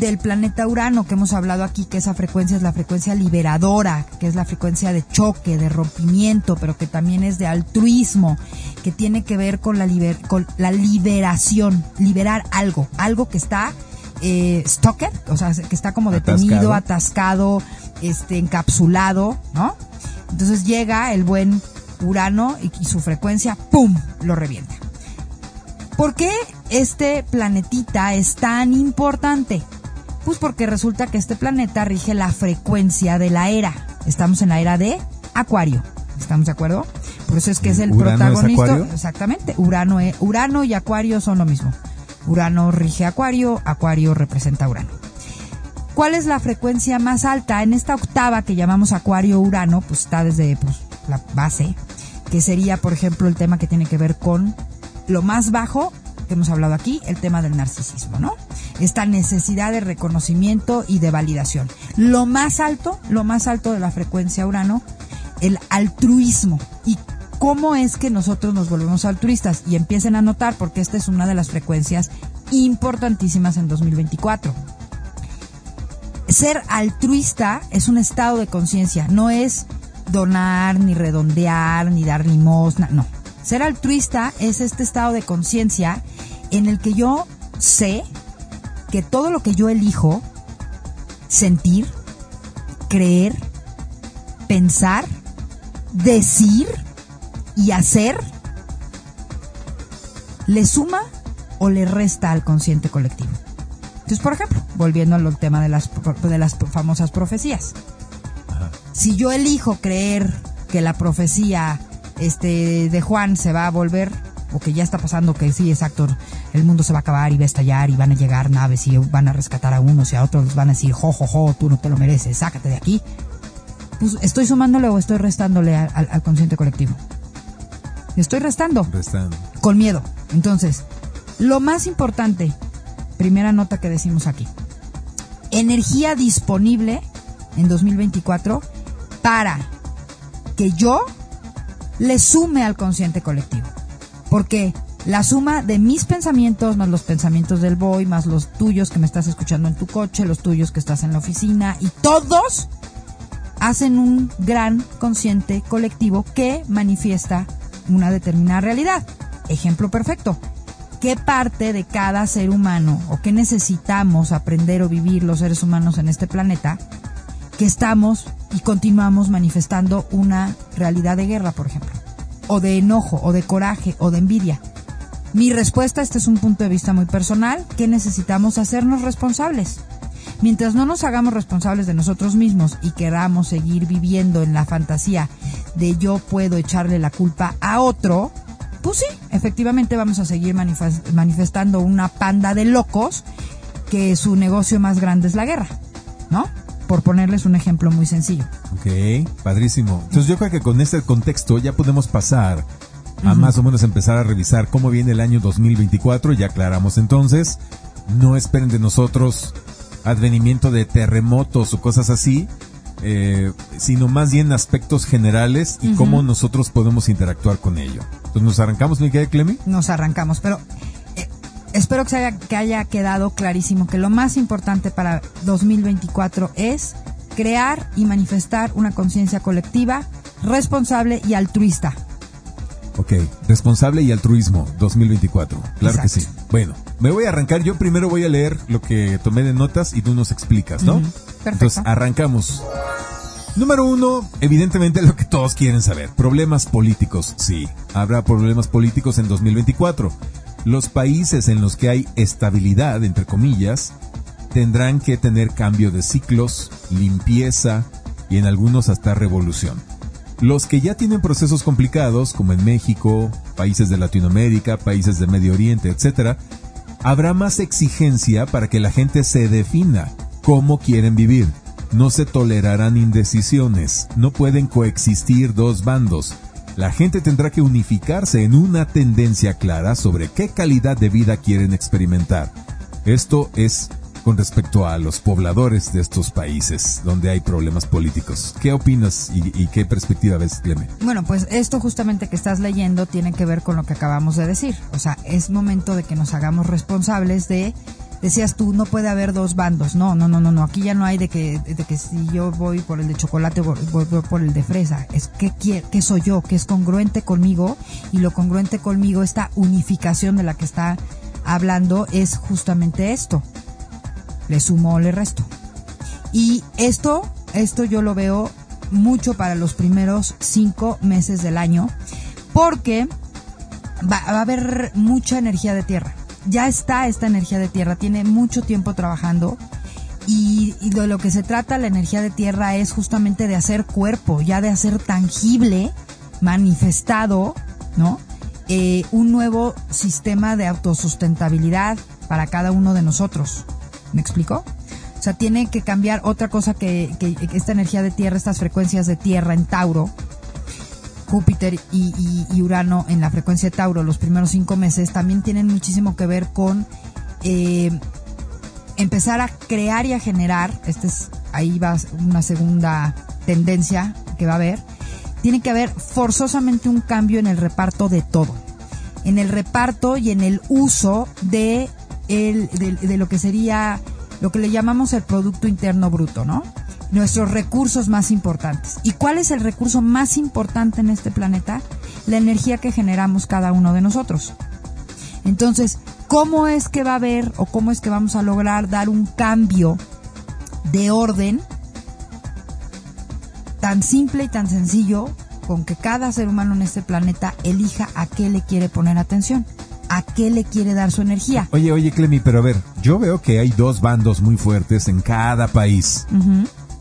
del planeta Urano que hemos hablado aquí, que esa frecuencia es la frecuencia liberadora, que es la frecuencia de choque, de rompimiento, pero que también es de altruismo, que tiene que ver con la, liber- con la liberación, liberar algo, algo que está eh, stalker, o sea, que está como detenido, Atascado. atascado, este, encapsulado, ¿no? Entonces llega el buen Urano y, y su frecuencia, ¡pum!, lo revienta. ¿Por qué este planetita es tan importante? Pues porque resulta que este planeta rige la frecuencia de la era. Estamos en la era de Acuario. ¿Estamos de acuerdo? Por eso es que es el ¿Urano protagonista. Exactamente. Urano, es- Urano y Acuario son lo mismo. Urano rige Acuario, Acuario representa Urano. ¿Cuál es la frecuencia más alta? En esta octava que llamamos Acuario-Urano, pues está desde pues, la base, que sería, por ejemplo, el tema que tiene que ver con lo más bajo que hemos hablado aquí, el tema del narcisismo, ¿no? Esta necesidad de reconocimiento y de validación. Lo más alto, lo más alto de la frecuencia Urano, el altruismo. ¿Y cómo es que nosotros nos volvemos altruistas? Y empiecen a notar, porque esta es una de las frecuencias importantísimas en 2024 ser altruista es un estado de conciencia, no es donar, ni redondear, ni dar limosna, no. Ser altruista es este estado de conciencia en el que yo sé que todo lo que yo elijo, sentir, creer, pensar, decir y hacer, le suma o le resta al consciente colectivo. Entonces, por ejemplo, volviendo al tema de las, de las famosas profecías. Si yo elijo creer que la profecía este, de Juan se va a volver, o que ya está pasando, que sí, exacto, el mundo se va a acabar y va a estallar y van a llegar naves y van a rescatar a unos y a otros les van a decir, jo, jo, jo, tú no te lo mereces, sácate de aquí. Pues estoy sumándole o estoy restándole al, al consciente colectivo. Estoy restando. Restando. Con miedo. Entonces, lo más importante, primera nota que decimos aquí. Energía disponible en 2024 para que yo le sume al consciente colectivo. Porque la suma de mis pensamientos, más los pensamientos del boy, más los tuyos que me estás escuchando en tu coche, los tuyos que estás en la oficina, y todos hacen un gran consciente colectivo que manifiesta una determinada realidad. Ejemplo perfecto. ¿Qué parte de cada ser humano o qué necesitamos aprender o vivir los seres humanos en este planeta que estamos y continuamos manifestando una realidad de guerra, por ejemplo? O de enojo, o de coraje, o de envidia. Mi respuesta, este es un punto de vista muy personal, que necesitamos hacernos responsables. Mientras no nos hagamos responsables de nosotros mismos y queramos seguir viviendo en la fantasía de yo puedo echarle la culpa a otro, pues sí, efectivamente vamos a seguir manifestando una panda de locos que su negocio más grande es la guerra, ¿no? Por ponerles un ejemplo muy sencillo. Ok, padrísimo. Entonces yo creo que con este contexto ya podemos pasar a más o menos empezar a revisar cómo viene el año 2024. Ya aclaramos entonces, no esperen de nosotros advenimiento de terremotos o cosas así, eh, sino más bien aspectos generales y cómo nosotros podemos interactuar con ello. Entonces, ¿nos arrancamos, mi querida Clemi? Nos arrancamos, pero espero que, haya, que haya quedado clarísimo que lo más importante para 2024 es crear y manifestar una conciencia colectiva responsable y altruista. Ok, responsable y altruismo 2024. Claro que sí. Bueno, me voy a arrancar. Yo primero voy a leer lo que tomé de notas y tú nos explicas, ¿no? Perfecto. Entonces, arrancamos. Número uno, evidentemente lo que todos quieren saber. Problemas políticos. Sí, habrá problemas políticos en 2024. Los países en los que hay estabilidad, entre comillas, tendrán que tener cambio de ciclos, limpieza y en algunos hasta revolución. Los que ya tienen procesos complicados, como en México, países de Latinoamérica, países de Medio Oriente, etc., habrá más exigencia para que la gente se defina cómo quieren vivir. No se tolerarán indecisiones, no pueden coexistir dos bandos. La gente tendrá que unificarse en una tendencia clara sobre qué calidad de vida quieren experimentar. Esto es con respecto a los pobladores de estos países donde hay problemas políticos. ¿Qué opinas y, qué perspectiva ves, Cleme? Bueno, pues esto justamente que estás leyendo tiene que ver con lo que acabamos de decir. O sea, es momento de que nos hagamos responsables de decías tú, no puede haber dos bandos. No, no, no, no, no. Aquí ya no hay de que, de que si yo voy por el de chocolate, voy, por el de fresa. Es que qué soy yo, que es congruente conmigo y lo congruente conmigo, esta unificación de la que está hablando es justamente esto le sumo o le resto. Y esto, esto yo lo veo mucho para los primeros cinco meses del año, porque va, a haber mucha energía de tierra. Ya está esta energía de tierra, tiene mucho tiempo trabajando y, de lo que se trata la energía de tierra es justamente de hacer cuerpo, ya de hacer tangible, manifestado, ¿no? Eh, un nuevo sistema de autosustentabilidad para cada uno de nosotros. ¿Me explico? O sea, tiene que cambiar otra cosa que, esta energía de tierra, estas frecuencias de tierra en Tauro, Júpiter y, Urano en la frecuencia de Tauro los primeros cinco meses, también tienen muchísimo que ver con eh, empezar a crear y a generar, este es, ahí va una segunda tendencia que va a haber, tiene que haber forzosamente un cambio en el reparto de todo, en el reparto y en el uso de el, de, lo que sería lo que le llamamos el Producto Interno Bruto, ¿no? Nuestros recursos más importantes. ¿Y cuál es el recurso más importante en este planeta? La energía que generamos cada uno de nosotros. Entonces, ¿cómo es que va a haber o cómo es que vamos a lograr dar un cambio de orden tan simple y tan sencillo con que cada ser humano en este planeta elija a qué le quiere poner atención? a qué le quiere dar su energía. Oye, oye, Clemi, pero a ver, yo veo que hay dos bandos muy fuertes en cada país.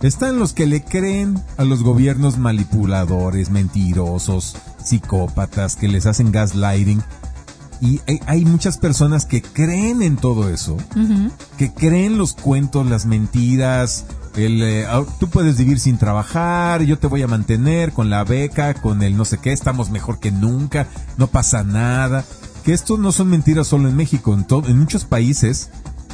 Están los que le creen a los gobiernos manipuladores, mentirosos, psicópatas, que les hacen gaslighting. Y hay, muchas personas que creen en todo eso, que creen los cuentos, las mentiras, el, eh, ah, tú puedes vivir sin trabajar, yo te voy a mantener con la beca, con el no sé qué, estamos mejor que nunca, no pasa nada. Que esto no son mentiras solo en México, en, en muchos países,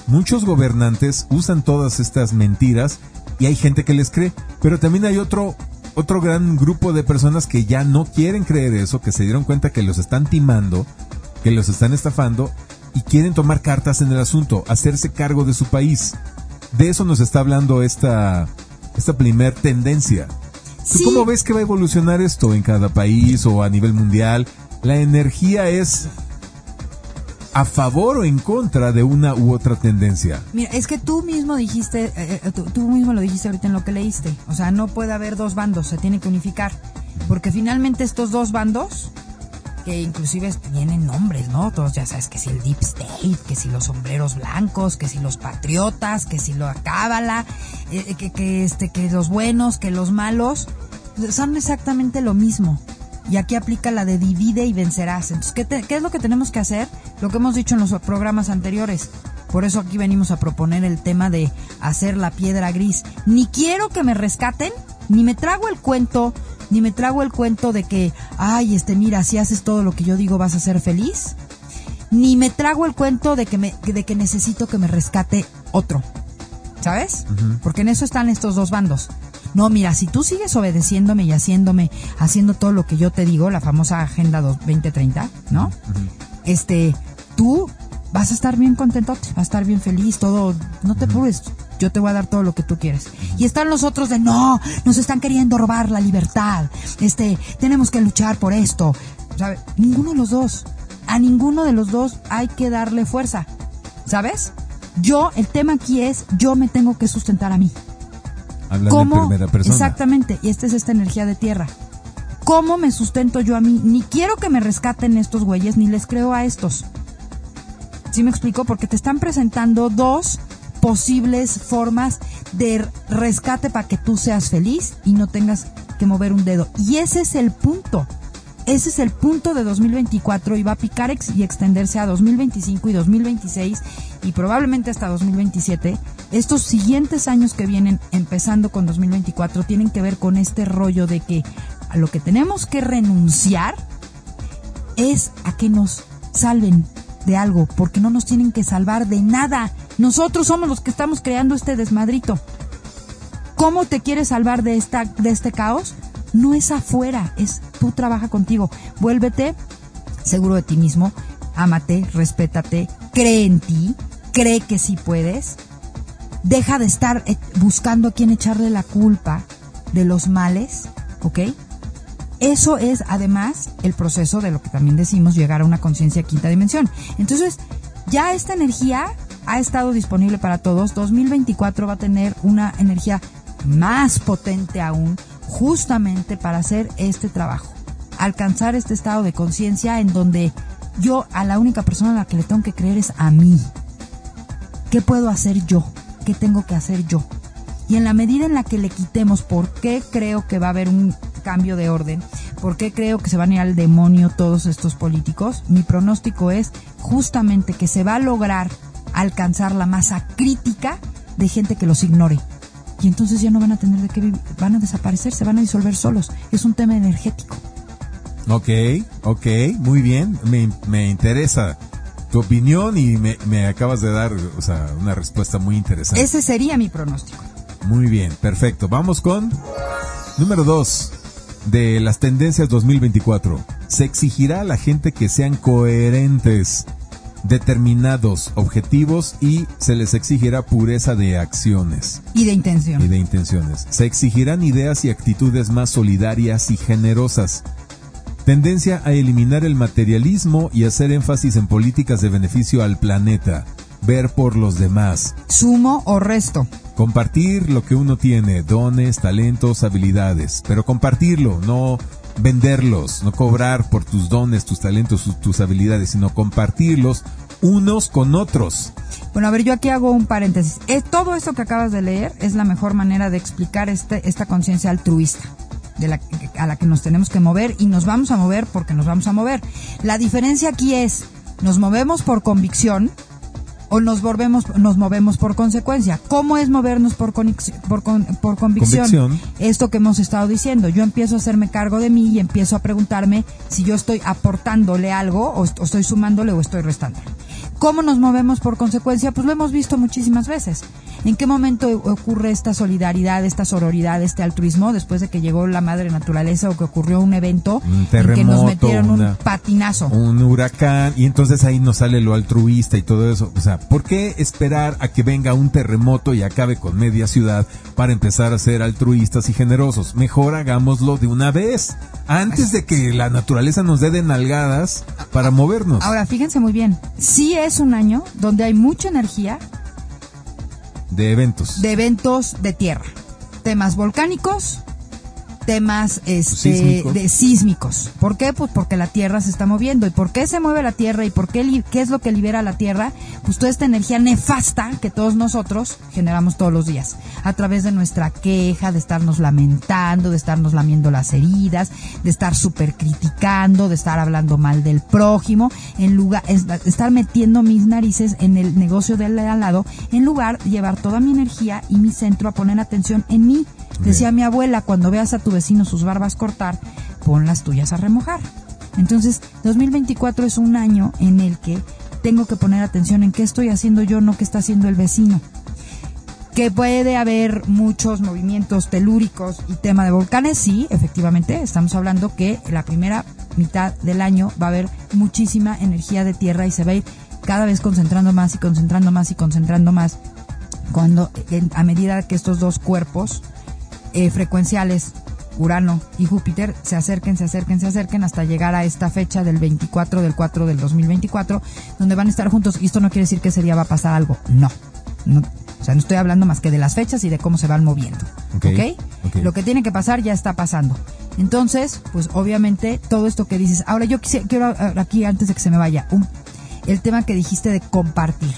muchos gobernantes usan todas estas mentiras y hay gente que les cree, pero también hay otro otro gran grupo de personas que ya no quieren creer eso, que se dieron cuenta que los están timando, que los están estafando y quieren tomar cartas en el asunto, hacerse cargo de su país. De eso nos está hablando esta esta primer tendencia. ¿Tú cómo ves que va a evolucionar esto en cada país o a nivel mundial? La energía es a favor o en contra de una u otra tendencia. Mira, es que tú mismo dijiste, eh, eh, tú, mismo lo dijiste ahorita en lo que leíste. O sea, no puede haber dos bandos, se tiene que unificar. Porque finalmente estos dos bandos, que inclusive tienen nombres, ¿no? Todos ya sabes que si el Deep State, que si los sombreros blancos, que si los patriotas, que si lo cábala, eh, que, que, este, que los buenos, que los malos, son exactamente lo mismo y aquí aplica la de divide y vencerás. Entonces, ¿qué, ¿qué, es lo que tenemos que hacer? Lo que hemos dicho en los programas anteriores. Por eso aquí venimos a proponer el tema de hacer la piedra gris. Ni quiero que me rescaten, ni me trago el cuento, ni me trago el cuento de que, ay, este, mira, si haces todo lo que yo digo vas a ser feliz. Ni me trago el cuento de que, me, de que necesito que me rescate otro. ¿Sabes? Porque en eso están estos dos bandos. No, mira, si tú sigues obedeciéndome y haciéndome, haciendo todo lo que yo te digo, la famosa Agenda 2030, ¿no? Este, tú vas a estar bien contento, vas a estar bien feliz, todo, no te preocupes, yo te voy a dar todo lo que tú quieres. Y están los otros de, no, nos están queriendo robar la libertad, este, tenemos que luchar por esto. ¿Sabes? Ninguno de los dos, a ninguno de los dos hay que darle fuerza, ¿sabes? Yo, el tema aquí es, yo me tengo que sustentar a mí. ¿Cómo? Exactamente, y esta es esta energía de tierra. ¿Cómo me sustento yo a mí? Ni quiero que me rescaten estos güeyes, ni les creo a estos. ¿Sí me explico? Porque te están presentando dos posibles formas de rescate para que tú seas feliz y no tengas que mover un dedo. Y ese es el punto. Ese es el punto de 2024 y va a picar y extenderse a 2025 y 2026 y probablemente hasta 2027. Estos siguientes años que vienen, empezando con 2024, tienen que ver con este rollo de que a lo que tenemos que renunciar es a que nos salven de algo, porque no nos tienen que salvar de nada. Nosotros somos los que estamos creando este desmadrito. ¿Cómo te quieres salvar de, esta, de este caos? No es afuera, es tú trabaja contigo. Vuélvete seguro de ti mismo, ámate, respétate, cree en ti, cree que sí puedes. Deja de estar eh, buscando a quién echarle la culpa de los males, ¿ok? Eso es además el proceso de lo que también decimos llegar a una conciencia quinta dimensión. Entonces, ya esta energía ha estado disponible para todos. 2024 va a tener una energía más potente aún, justamente para hacer este trabajo. Alcanzar este estado de conciencia en donde yo a la única persona a la que le tengo que creer es a mí. ¿Qué puedo hacer yo? ¿Qué tengo que hacer yo? Y en la medida en la que le quitemos por qué creo que va a haber un cambio de orden, por qué creo que se van a ir al demonio todos estos políticos, mi pronóstico es justamente que se va a lograr alcanzar la masa crítica de gente que los ignore. Y entonces ya no van a tener de qué vivir, van a desaparecer, se van a disolver solos. Es un tema energético. Ok, ok, muy bien, me, me interesa tu opinión y me, acabas de dar o sea, una respuesta muy interesante. Ese sería mi pronóstico. Muy bien, perfecto. Vamos con número dos de las tendencias 2024. Se exigirá a la gente que sean coherentes, determinados objetivos y se les exigirá pureza de acciones. Y de intención. Y de intenciones. Se exigirán ideas y actitudes más solidarias y generosas Tendencia a eliminar el materialismo y hacer énfasis en políticas de beneficio al planeta. Ver por los demás. Sumo o resto. Compartir lo que uno tiene, dones, talentos, habilidades. Pero compartirlo, no venderlos, no cobrar por tus dones, tus talentos, tus habilidades, sino compartirlos unos con otros. Bueno, a ver, yo aquí hago un paréntesis. Eh, todo esto que acabas de leer es la mejor manera de explicar este, esta conciencia altruista de la, a la que nos tenemos que mover y nos vamos a mover porque nos vamos a mover. La diferencia aquí es, nos movemos por convicción o nos volvemos, nos movemos por consecuencia. ¿Cómo es movernos por, por, por convicción? Esto que hemos estado diciendo. Yo empiezo a hacerme cargo de mí y empiezo a preguntarme si yo estoy aportándole algo o, o estoy sumándole o estoy restándole. ¿Cómo nos movemos por consecuencia? Pues lo hemos visto muchísimas veces. ¿En qué momento ocurre esta solidaridad, esta sororidad, este altruismo después de que llegó la madre naturaleza o que ocurrió un evento un en que nos metieron un patinazo? Un huracán y entonces ahí nos sale lo altruista y todo eso. O sea, ¿por qué esperar a que venga un terremoto y acabe con media ciudad para empezar a ser altruistas y generosos? Mejor hagámoslo de una vez, antes de que la naturaleza nos dé de nalgadas para movernos. Ahora, fíjense muy bien, sí es un año donde hay mucha energía. De eventos. De eventos de tierra. Temas volcánicos, temas este, de sísmicos. ¿Por qué? Pues porque la Tierra se está moviendo. ¿Y por qué se mueve la Tierra? ¿Y por qué, qué es lo que libera la Tierra? Pues toda esta energía nefasta que todos nosotros generamos todos los días. A través de nuestra queja, de estarnos lamentando, de estarnos lamiendo las heridas, de estar súper criticando, de estar hablando mal del prójimo, en lugar, de estar metiendo mis narices en el negocio del al lado, en lugar de llevar toda mi energía y mi centro a poner atención en mí Decía mi abuela, cuando veas a tu vecino sus barbas cortar, pon las tuyas a remojar. Entonces, 2024 es un año en el que tengo que poner atención en qué estoy haciendo yo, no qué está haciendo el vecino. Que puede haber muchos movimientos telúricos y tema de volcanes, sí, efectivamente, estamos hablando que la primera mitad del año va a haber muchísima energía de tierra y se va a ir cada vez concentrando más y concentrando más y concentrando más cuando a medida que estos dos cuerpos eh, frecuenciales, Urano y Júpiter, se acerquen, se acerquen, se acerquen hasta llegar a esta fecha del 24 del 4 del 2024, donde van a estar juntos. Y esto no quiere decir que ese día va a pasar algo. No. o sea, no estoy hablando más que de las fechas y de cómo se van moviendo. ¿Okay? Lo que tiene que pasar ya está pasando. Entonces, pues obviamente todo esto que dices. Ahora yo quisiera, quiero aquí, antes de que se me vaya, un, el tema que dijiste de compartir.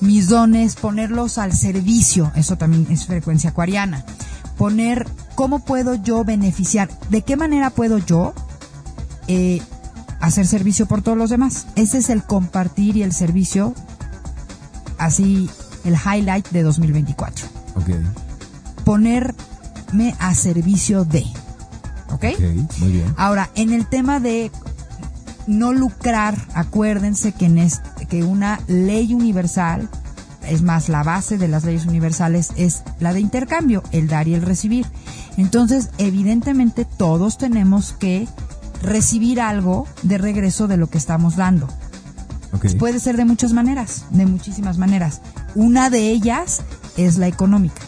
Mis dones, ponerlos al servicio. Eso también es frecuencia acuariana poner cómo puedo yo beneficiar, de qué manera puedo yo eh, hacer servicio por todos los demás. Ese es el compartir y el servicio, así el highlight de 2024. Ponerme a servicio de. ¿Ok? muy bien. Ahora, en el tema de no lucrar, acuérdense que, en este, que una ley universal es más, la base de las leyes universales es la de intercambio, el dar y el recibir. Entonces, evidentemente todos tenemos que recibir algo de regreso de lo que estamos dando. Puede ser de muchas maneras, de muchísimas maneras. Una de ellas es la económica,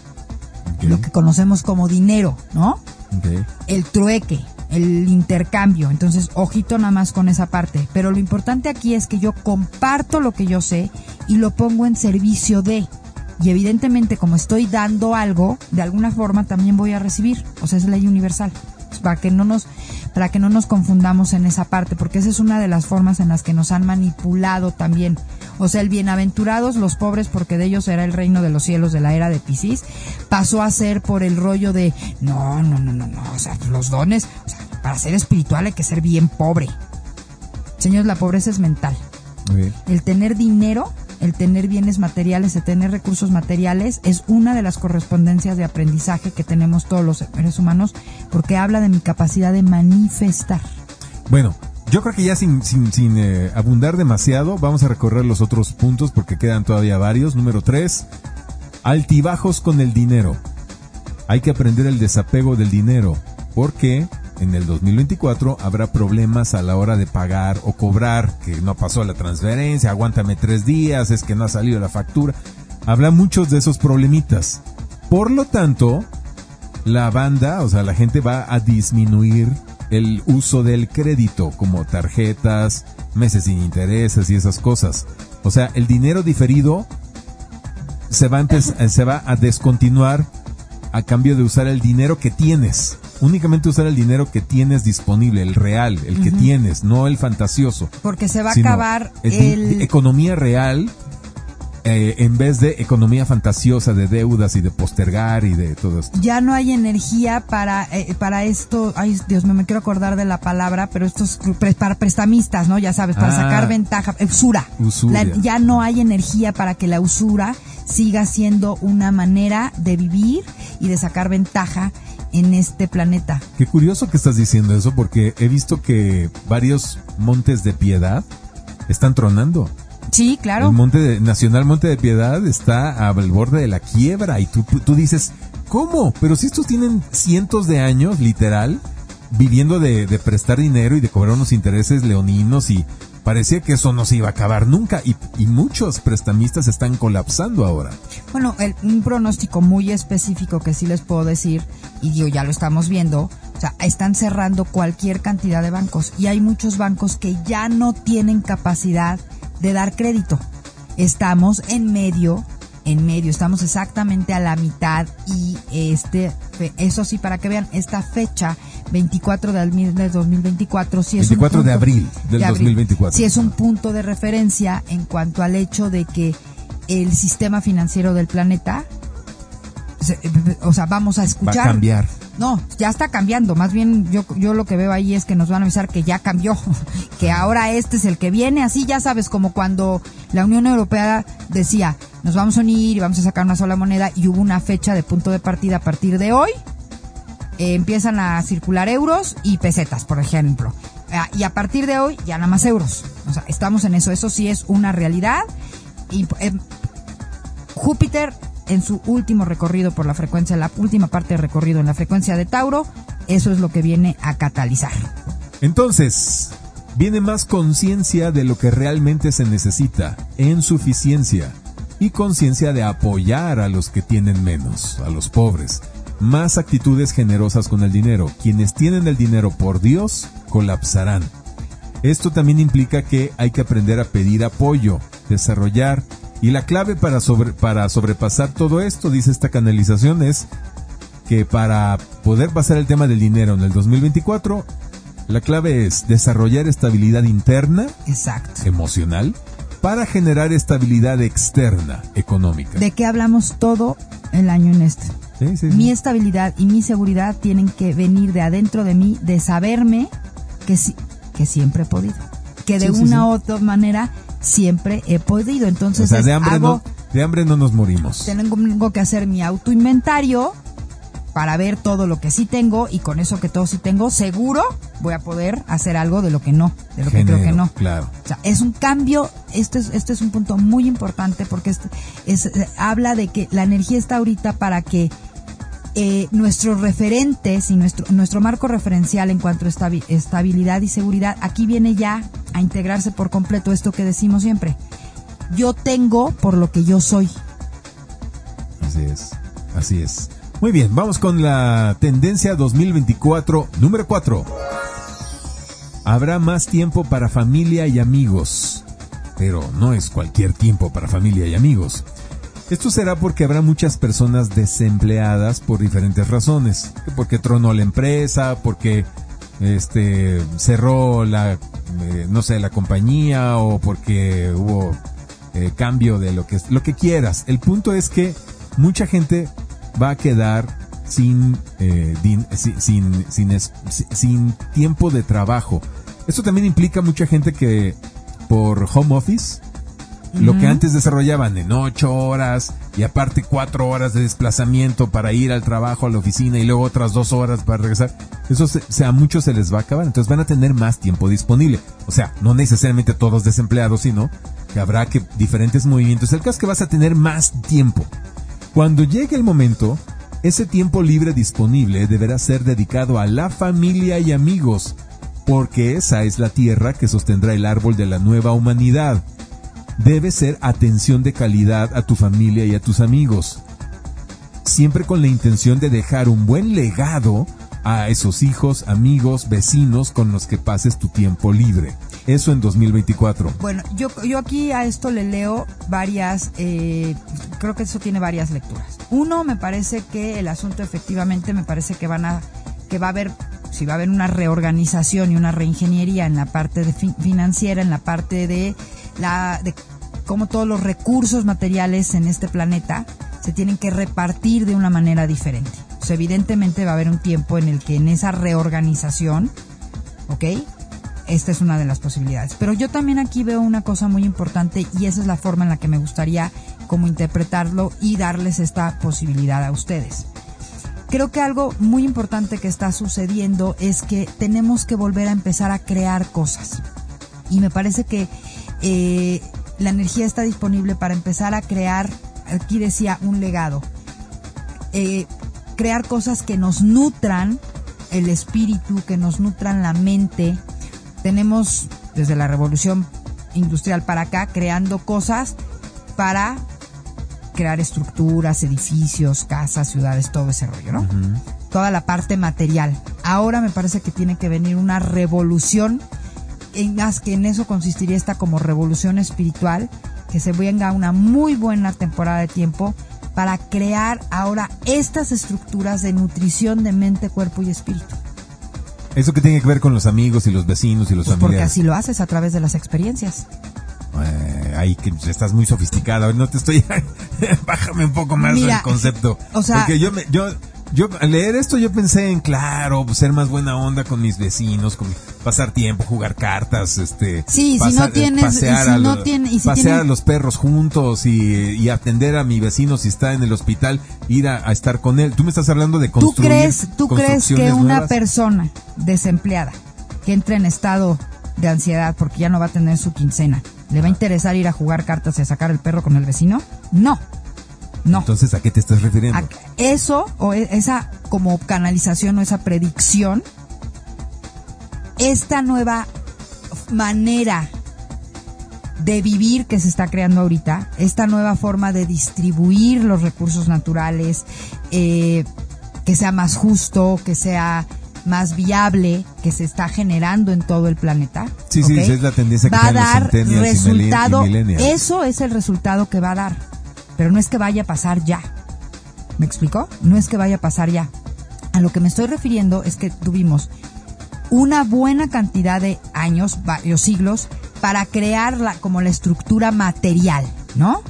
lo que conocemos como dinero, ¿no? El trueque, el intercambio. Entonces, ojito nada más con esa parte. Pero lo importante aquí es que yo comparto lo que yo sé y lo pongo en servicio de. Y evidentemente, como estoy dando algo, de alguna forma también voy a recibir. O sea, es ley universal. Para que no nos, para que no nos confundamos en esa parte, porque esa es una de las formas en las que nos han manipulado también. O sea, el bienaventurados, los pobres, porque de ellos era el reino de los cielos de la era de Piscis, pasó a ser por el rollo de, no, no, no, no, no, o sea, los dones, o sea, para ser espiritual hay que ser bien pobre. Señores, la pobreza es mental. El tener dinero, el tener bienes materiales, el tener recursos materiales es una de las correspondencias de aprendizaje que tenemos todos los seres humanos porque habla de mi capacidad de manifestar. Bueno, yo creo que ya sin, sin, eh, abundar demasiado, vamos a recorrer los otros puntos porque quedan todavía varios. Número tres, altibajos con el dinero. Hay que aprender el desapego del dinero porque en el 2024 habrá problemas a la hora de pagar o cobrar, que no pasó la transferencia, aguántame tres días, es que no ha salido la factura. Habrá muchos de esos problemitas. Por lo tanto, la banda, o sea, la gente va a disminuir el uso del crédito, como tarjetas, meses sin intereses y esas cosas. O sea, el dinero diferido se va a, se va a descontinuar a cambio de usar el dinero que tienes únicamente usar el dinero que tienes disponible, el real, el que tienes, no el fantasioso. Porque se va a acabar el... Economía real eh, en vez de economía fantasiosa de deudas y de postergar y de todo esto. Ya no hay energía para, eh, para esto, ay Dios mío, me quiero acordar de la palabra, pero esto es para prestamistas, ¿no? Ya sabes, para ah. sacar ventaja, usura. ya no hay energía para que la usura siga siendo una manera de vivir y de sacar ventaja en este planeta. Qué curioso que estás diciendo eso porque he visto que varios montes de piedad están tronando. Sí, claro. El Monte Nacional Monte de Piedad está al borde de la quiebra y tú, tú dices, ¿cómo? Pero si estos tienen cientos de años, literal, viviendo de, prestar dinero y de cobrar unos intereses leoninos y parecía que eso no se iba a acabar nunca y, muchos prestamistas están colapsando ahora. Bueno, un pronóstico muy específico que sí les puedo decir, y yo ya lo estamos viendo, o sea, están cerrando cualquier cantidad de bancos y hay muchos bancos que ya no tienen capacidad de dar crédito. Estamos en medio, en medio, estamos exactamente a la mitad y este, eso sí, para que vean, esta fecha, 24 de abril del 2024, sí es 24 de abril del 2024. Sí es un punto de referencia en cuanto al hecho de que el sistema financiero del planeta, o sea, vamos a escuchar. Va a cambiar no, ya está cambiando. Más bien yo, yo lo que veo ahí es que nos van a avisar que ya cambió, que ahora este es el que viene. Así ya sabes, como cuando la Unión Europea decía, nos vamos a unir y vamos a sacar una sola moneda y hubo una fecha de punto de partida a partir de hoy. Eh, empiezan a circular euros y pesetas, por ejemplo. Ah, y a partir de hoy ya nada más euros. O sea, estamos en eso. Eso sí es una realidad. Y, eh, Júpiter en su último recorrido por la frecuencia, la última parte de recorrido en la frecuencia de Tauro, eso es lo que viene a catalizar. Entonces, viene más conciencia de lo que realmente se necesita, en suficiencia, y conciencia de apoyar a los que tienen menos, a los pobres. Más actitudes generosas con el dinero. Quienes tienen el dinero por Dios, colapsarán. Esto también implica que hay que aprender a pedir apoyo, desarrollar y la clave para, sobre, para sobrepasar todo esto, dice esta canalización, es que para poder pasar el tema del dinero en el 2024, la clave es desarrollar estabilidad interna, Exacto. emocional, para generar estabilidad externa, económica. ¿De qué hablamos todo el año en este? Mi estabilidad y mi seguridad tienen que venir de adentro de mí, de saberme que, que siempre he podido. Que de una u otra manera siempre he podido. Entonces, de, hambre no, de hambre no nos morimos. Tengo que hacer mi autoinventario para ver todo lo que sí tengo y con eso que todo sí tengo, seguro voy a poder hacer algo de lo que no, de lo que creo que no. Claro. O sea, es un cambio, este es, este es un punto muy importante porque es, habla de que la energía está ahorita para que eh, nuestros referentes y nuestro, nuestro marco referencial en cuanto a estabilidad y seguridad, aquí viene ya a integrarse por completo esto que decimos siempre. Yo tengo por lo que yo soy. Así es, así es. Muy bien, vamos con la tendencia 2024 número 4. Habrá más tiempo para familia y amigos, pero no es cualquier tiempo para familia y amigos. Esto será porque habrá muchas personas desempleadas por diferentes razones. Porque tronó la empresa, porque este cerró la eh, no sé la compañía o porque hubo eh, cambio de lo que lo que quieras. El punto es que mucha gente va a quedar sin, eh, sin, sin, sin tiempo de trabajo. Esto también implica mucha gente que por home office lo que antes desarrollaban en ocho horas y aparte cuatro horas de desplazamiento para ir al trabajo, a la oficina y luego otras dos horas para regresar, eso se, a muchos se les va a acabar. Entonces van a tener más tiempo disponible. O sea, no necesariamente todos desempleados, sino que habrá que diferentes movimientos. El caso es que vas a tener más tiempo. Cuando llegue el momento, ese tiempo libre disponible deberá ser dedicado a la familia y amigos, porque esa es la tierra que sostendrá el árbol de la nueva humanidad debe ser atención de calidad a tu familia y a tus amigos. Siempre con la intención de dejar un buen legado a esos hijos, amigos, vecinos con los que pases tu tiempo libre. Eso en 2024. Bueno, yo, yo aquí a esto le leo varias, eh, creo que eso tiene varias lecturas. Uno, me parece que el asunto efectivamente, me parece que van a que va a haber si va a haber una reorganización y una reingeniería en la parte de financiera, en la parte de la de cómo todos los recursos materiales en este planeta se tienen que repartir de una manera diferente. Pues evidentemente va a haber un tiempo en el que en esa reorganización, ¿ok? Esta es una de las posibilidades. Pero yo también aquí veo una cosa muy importante y esa es la forma en la que me gustaría como interpretarlo y darles esta posibilidad a ustedes. Creo que algo muy importante que está sucediendo es que tenemos que volver a empezar a crear cosas. Y me parece que eh, la energía está disponible para empezar a crear, aquí decía, un legado. Eh, crear cosas que nos nutran el espíritu, que nos nutran la mente. Tenemos desde la revolución industrial para acá creando cosas para crear estructuras, edificios, casas, ciudades, todo ese rollo, ¿no? Toda la parte material. Ahora me parece que tiene que venir una revolución, en más que en eso consistiría esta como revolución espiritual, que se venga una muy buena temporada de tiempo para crear ahora estas estructuras de nutrición de mente, cuerpo y espíritu. ¿Eso que tiene que ver con los amigos y los vecinos y los pues familiares? Porque así lo haces a través de las experiencias. Eh, ahí que estás muy sofisticada. No te estoy. Bájame un poco más el concepto. O sea. Porque yo, me, yo, yo, al leer esto, yo pensé en, claro, pues, ser más buena onda con mis vecinos, con pasar tiempo, jugar cartas, este. Sí, si no tienes. Pasear, a, no pasear a los perros juntos y, atender a mi vecino si está en el hospital, ir a, estar con él. Tú me estás hablando de construir. ¿Tú crees, tú crees que una persona desempleada que entra en estado de ansiedad porque ya no va a tener su quincena ¿Le va a interesar ir a jugar cartas y a sacar el perro con el vecino? No. No. Entonces, ¿a qué te estás refiriendo? eso o e, esa como canalización o esa predicción, esta nueva manera de vivir que se está creando ahorita, esta nueva forma de distribuir los recursos naturales, eh, que sea más justo, que sea más viable que se está generando en todo el planeta. Sí, sí, es la tendencia que va a dar resultado. eso es el resultado que va a dar, pero no es que vaya a pasar ya. ¿Me explicó? No es que vaya a pasar ya. A lo que me estoy refiriendo es que tuvimos una buena cantidad de años, varios siglos, para crear la, como la estructura material, ¿no?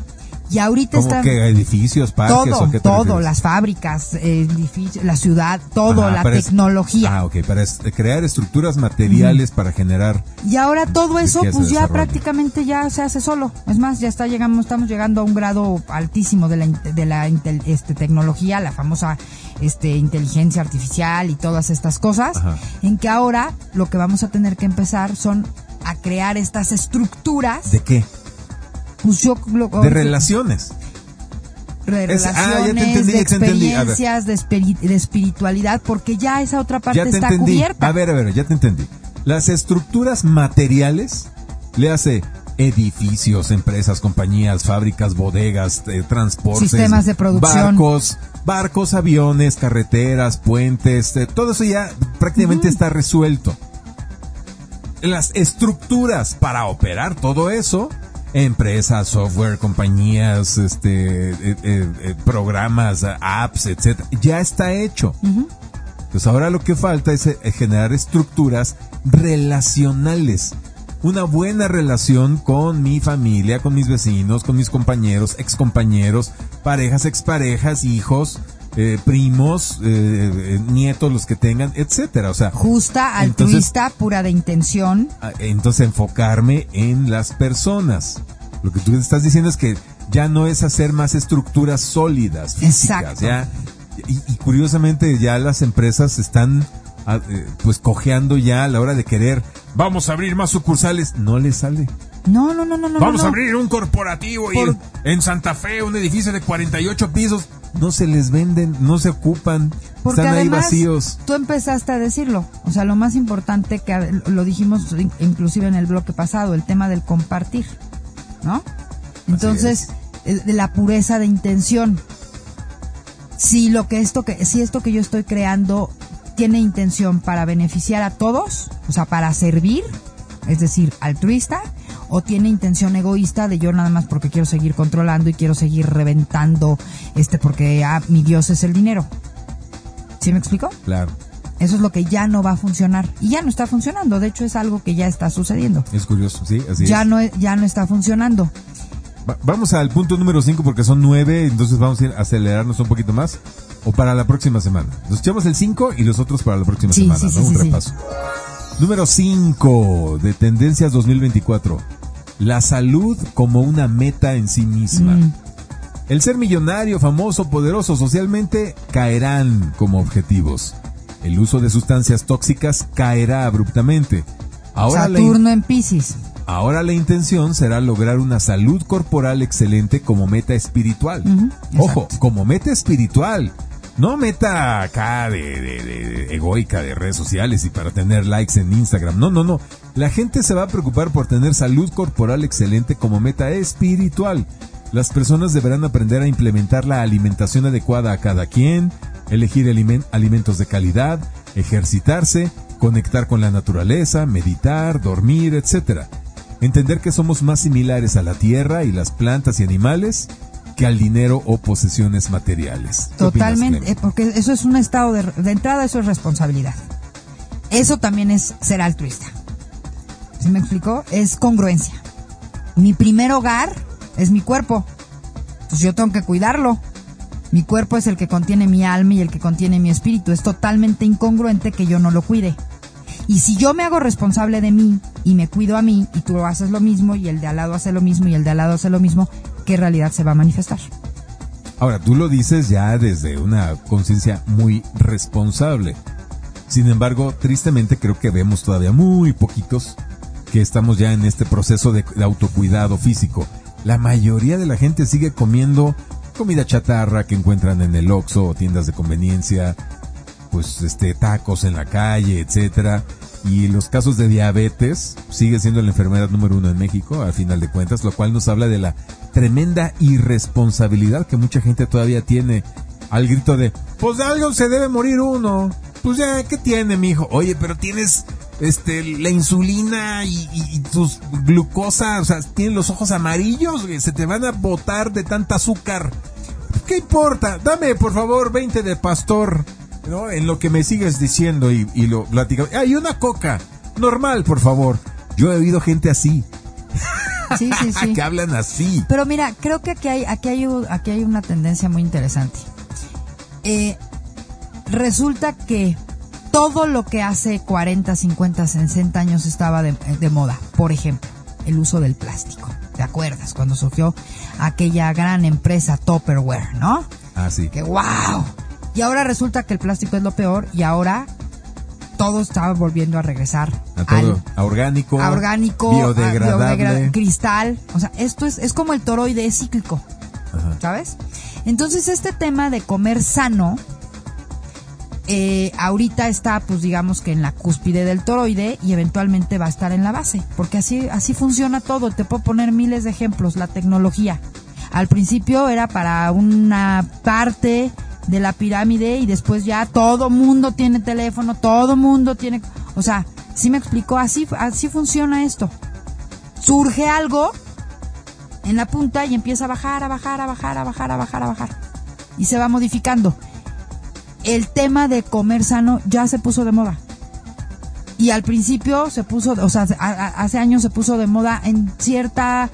Y ahorita ¿Cómo que edificios, parques todo, o qué todo, las fábricas, edificios, la ciudad, todo, la tecnología. ah, ok, para crear estructuras materiales para generar. Y ahora todo eso, pues ya prácticamente ya se hace solo. Es más, ya está llegando, estamos llegando a un grado altísimo de la, de la este, tecnología, la famosa este, inteligencia artificial y todas estas cosas, en que ahora lo que vamos a tener que empezar son a crear estas estructuras. ¿De qué? Pues de relaciones. De relaciones, de experiencias, de, espiritualidad, porque ya esa otra parte está cubierta. A ver, a ver, ya te entendí. Las estructuras materiales le hace edificios, empresas, compañías, fábricas, bodegas, eh, transportes, sistemas de producción, barcos, barcos, aviones, carreteras, puentes, eh, todo eso ya prácticamente está resuelto. Las estructuras para operar todo eso empresas, software, compañías, este, eh, eh, eh, programas, apps, etcétera, ya está hecho. Entonces ahora lo que falta es generar estructuras relacionales. Una buena relación con mi familia, con mis vecinos, con mis compañeros, excompañeros, parejas, exparejas, hijos, primos, nietos, los que tengan, etcétera. O sea, justa, altruista, pura de intención. Ah, entonces enfocarme en las personas. Lo que tú estás diciendo es que ya no es hacer más estructuras sólidas, físicas, ya. Y, curiosamente ya las empresas están ah, eh, pues cojeando ya a la hora de querer, vamos a abrir más sucursales, no les sale. No, no, no, no, no. Vamos a abrir un corporativo en Santa Fe, un edificio de 48 pisos. No se les venden, no se ocupan, están ahí vacíos. Tú empezaste a decirlo. O sea, lo más importante que lo dijimos inclusive en el bloque pasado, el tema del compartir. ¿no? Entonces, de la pureza de intención. Si lo que esto que si esto que yo estoy creando tiene intención para beneficiar a todos, o sea, para servir, es decir, altruista, o tiene intención egoísta de yo nada más porque quiero seguir controlando y quiero seguir reventando este porque ah, mi Dios es el dinero. ¿Sí me explico? Claro. Eso es lo que ya no va a funcionar. Y ya no está funcionando. De hecho, es algo que ya está sucediendo. Es curioso, sí, así Ya es. no, ya no está funcionando. Va- vamos al punto número 5 porque son 9, entonces vamos a ir a acelerarnos un poquito más. O para la próxima semana. Nos echamos el 5 y los otros para la próxima Sí, semana, sí, ¿no? sí, un repaso. Número 5 de Tendencias 2024. La salud como una meta en sí misma. Mm. El ser millonario, famoso, poderoso socialmente caerán como objetivos. El uso de sustancias tóxicas caerá abruptamente. Ahora Saturno en Pisces. ahora la intención será lograr una salud corporal excelente como meta espiritual. Ujú, Ojo, exacto. como meta espiritual. No meta acá de, de- de- egoica de redes sociales y para tener likes en Instagram. No, no, no. La gente se va a preocupar por tener salud corporal excelente como meta espiritual. Las personas deberán aprender a implementar la alimentación adecuada a cada quien, elegir alimen- alimentos de calidad, ejercitarse, conectar con la naturaleza, meditar, dormir, etc. Entender que somos más similares a la tierra y las plantas y animales que al dinero o posesiones materiales. ¿Qué opinas, Totalmente, eh, porque eso es un estado de, de entrada, eso es responsabilidad. Eso también es ser altruista. ¿Sí me explicó? Es congruencia. Mi primer hogar es mi cuerpo. Pues yo tengo que cuidarlo. Mi cuerpo es el que contiene mi alma y el que contiene mi espíritu. Es totalmente incongruente que yo no lo cuide. Y si yo me hago responsable de mí y me cuido a mí y tú haces lo mismo y el de al lado hace lo mismo y el de al lado hace lo mismo, ¿qué realidad se va a manifestar? Ahora, tú lo dices ya desde una conciencia muy responsable. Sin embargo, tristemente creo que vemos todavía muy poquitos que estamos ya en este proceso de, autocuidado físico. La mayoría de la gente sigue comiendo comida chatarra que encuentran en el Oxxo o tiendas de conveniencia, pues este tacos en la calle, etcétera. Y los casos de diabetes sigue siendo la enfermedad número uno en México, al final de cuentas, lo cual nos habla de la tremenda irresponsabilidad que mucha gente todavía tiene al grito de, pues de algo se debe morir uno. Pues ya, ¿qué tiene, mijo? Oye, pero tienes este la insulina y, y- tus glucosa, o sea, tienes los ojos amarillos, se te van a botar de tanta azúcar. ¿Qué importa? Dame, por favor, 20 de pastor, ¿no? En lo que me sigues diciendo y, y lo platicamos. ¡Ay, una coca! Normal, por favor. Yo he oído gente así, Sí, sí, sí. que hablan así. Pero mira, creo que aquí hay, aquí hay, aquí hay una tendencia muy interesante. Eh, resulta que todo lo que hace 40, 50, 60 años estaba de, de moda, por ejemplo, el uso del plástico. ¿Te acuerdas? Cuando surgió aquella gran empresa Tupperware, ¿no? Así. Que wow. Y ahora resulta que el plástico es lo peor y ahora todo está volviendo a regresar A todo, al a orgánico, a orgánico, biodegradable. a biodegra- cristal. O sea, esto es, es como el toroide es cíclico, Ajá. ¿sabes? Entonces, este tema de comer sano, eh, ahorita está, pues digamos que en la cúspide del toroide y eventualmente va a estar en la base, porque así, así funciona todo. Te puedo poner miles de ejemplos. La tecnología. Al principio era para una parte de la pirámide y después ya todo mundo tiene teléfono, todo mundo tiene, o sea, sí me explicó, así, así funciona esto. Surge algo en la punta y empieza a bajar, a bajar, a bajar, a bajar, a bajar, a bajar. Y se va modificando. El tema de comer sano ya se puso de moda. Y al principio se puso, o sea, hace años se puso de moda en cierta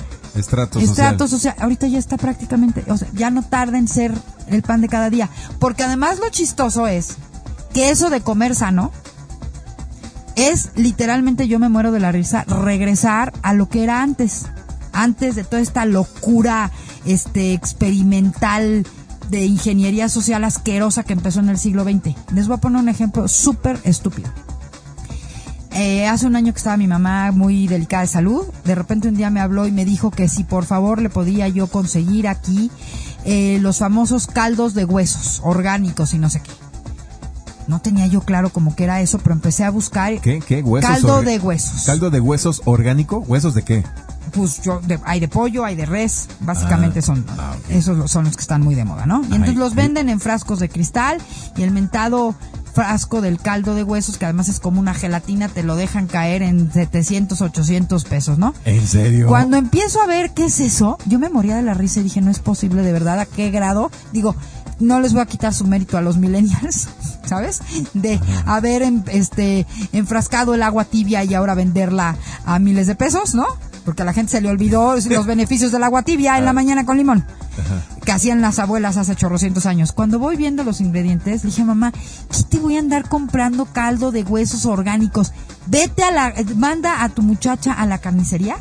Estrato social. Ahorita ya está prácticamente, o sea, ya no tarda en ser el pan de cada día. Porque además lo chistoso es que eso de comer sano es literalmente, yo me muero de la risa, regresar a lo que era antes. Antes de toda esta locura este experimental de ingeniería social asquerosa que empezó en el siglo XX. Les voy a poner un ejemplo súper estúpido. Eh, hace un año que estaba mi mamá muy delicada de salud. De repente un día me habló y me dijo que si por favor le podía yo conseguir aquí eh, los famosos caldos de huesos orgánicos y no sé qué. No tenía yo claro como que era eso, pero empecé a buscar ¿Qué? ¿Qué? ¿Huesos? caldo de huesos. ¿Caldo de huesos orgánico? ¿Huesos de qué? Pues yo, de- hay de pollo, hay de res, básicamente Ah, son, ah, esos son los que están muy de moda, ¿no? Y entonces los venden en frascos de cristal y el mentado frasco del caldo de huesos, que además es como una gelatina, te lo dejan caer en 700, 800 pesos, ¿no? ¿En serio? Cuando empiezo a ver qué es eso, yo me moría de la risa y dije, no es posible, de verdad, ¿a qué grado? Digo, no les voy a quitar su mérito a los millennials, ¿sabes? De haber em- este enfrascado el agua tibia y ahora venderla a miles de pesos, ¿no? Porque a la gente se le olvidó los beneficios del agua tibia en la mañana con limón. Que hacían las abuelas hace chorrocientos años. Cuando voy viendo los ingredientes, dije, mamá, ¿qué te voy a andar comprando caldo de huesos orgánicos? Vete a la, manda a tu muchacha a la carnicería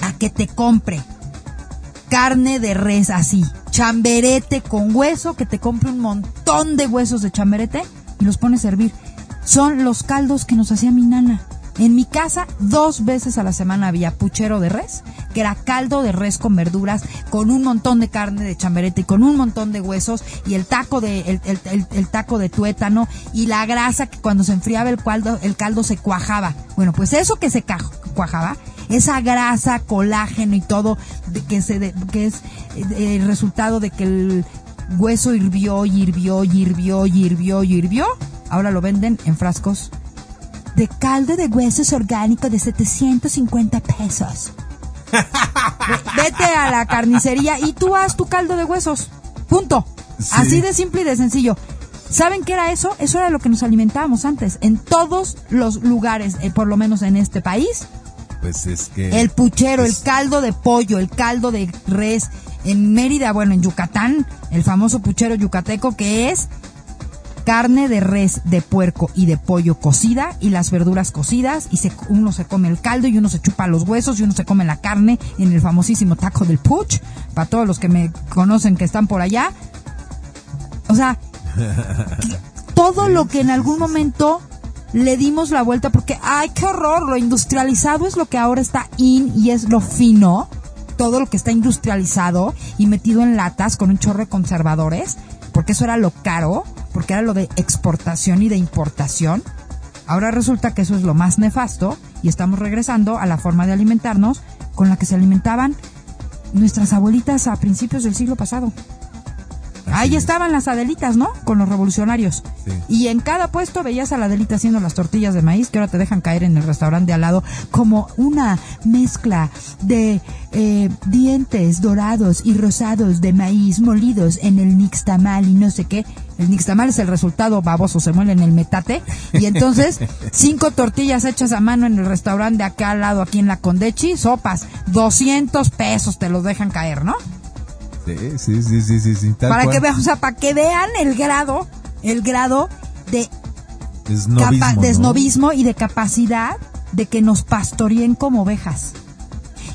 a que te compre carne de res así, chamberete con hueso, que te compre un montón de huesos de chamberete y los pone a servir. Son los caldos que nos hacía mi nana. En mi casa dos veces a la semana había puchero de res, que era caldo de res con verduras, con un montón de carne de chamberete y con un montón de huesos y el taco de el, el- el- el taco de tuétano y la grasa que cuando se enfriaba el caldo el caldo se cuajaba. Bueno, pues eso que se cuajaba esa grasa, colágeno y todo de que se de- que es eh, el resultado de que el hueso hirvió, hirvió, hirvió, hirvió, hirvió. Ahora lo venden en frascos de caldo de huesos orgánico de 750 pesos. Ve- Vete a la carnicería y tú haz tu caldo de huesos. Punto. Sí. Así de simple y de sencillo. ¿Saben qué era eso? Eso era lo que nos alimentábamos antes. En todos los lugares, eh, por lo menos en este país, Pues es que. el puchero, el caldo de pollo, el caldo de res. En Mérida, bueno, en Yucatán, el famoso puchero yucateco que es carne de res, de puerco y de pollo cocida y las verduras cocidas y se, uno se come el caldo y uno se chupa los huesos y uno se come la carne en el famosísimo taco del puch. Para todos los que me conocen que están por allá. O sea, todo lo que en algún momento le dimos la vuelta porque, ay, qué horror, lo industrializado es lo que ahora está in y es lo fino. Todo lo que está industrializado y metido en latas con un chorro de conservadores, porque eso era lo caro, porque era lo de exportación y de importación. Ahora resulta que eso es lo más nefasto y estamos regresando a la forma de alimentarnos con la que se alimentaban nuestras abuelitas a principios del siglo pasado. Ahí es. estaban las Adelitas, ¿no? Con los revolucionarios. Sí. Y en cada puesto veías a la Adelita haciendo las tortillas de maíz que ahora te dejan caer en el restaurante de al lado como una mezcla de eh, dientes dorados y rosados de maíz molidos en el nixtamal y no sé qué. El nixtamal es el resultado baboso, se muele en el metate. Y entonces, cinco tortillas hechas a mano en el restaurante de acá al lado, aquí en la Condechi, sopas, 200 pesos te los dejan caer, ¿no? Sí, sí, sí, sí, sí, tal para cual. que vean, o sea, para que vean el grado, el grado de, Esnovismo, capa- de ¿no? esnovismo y de capacidad de que nos pastoreen como ovejas.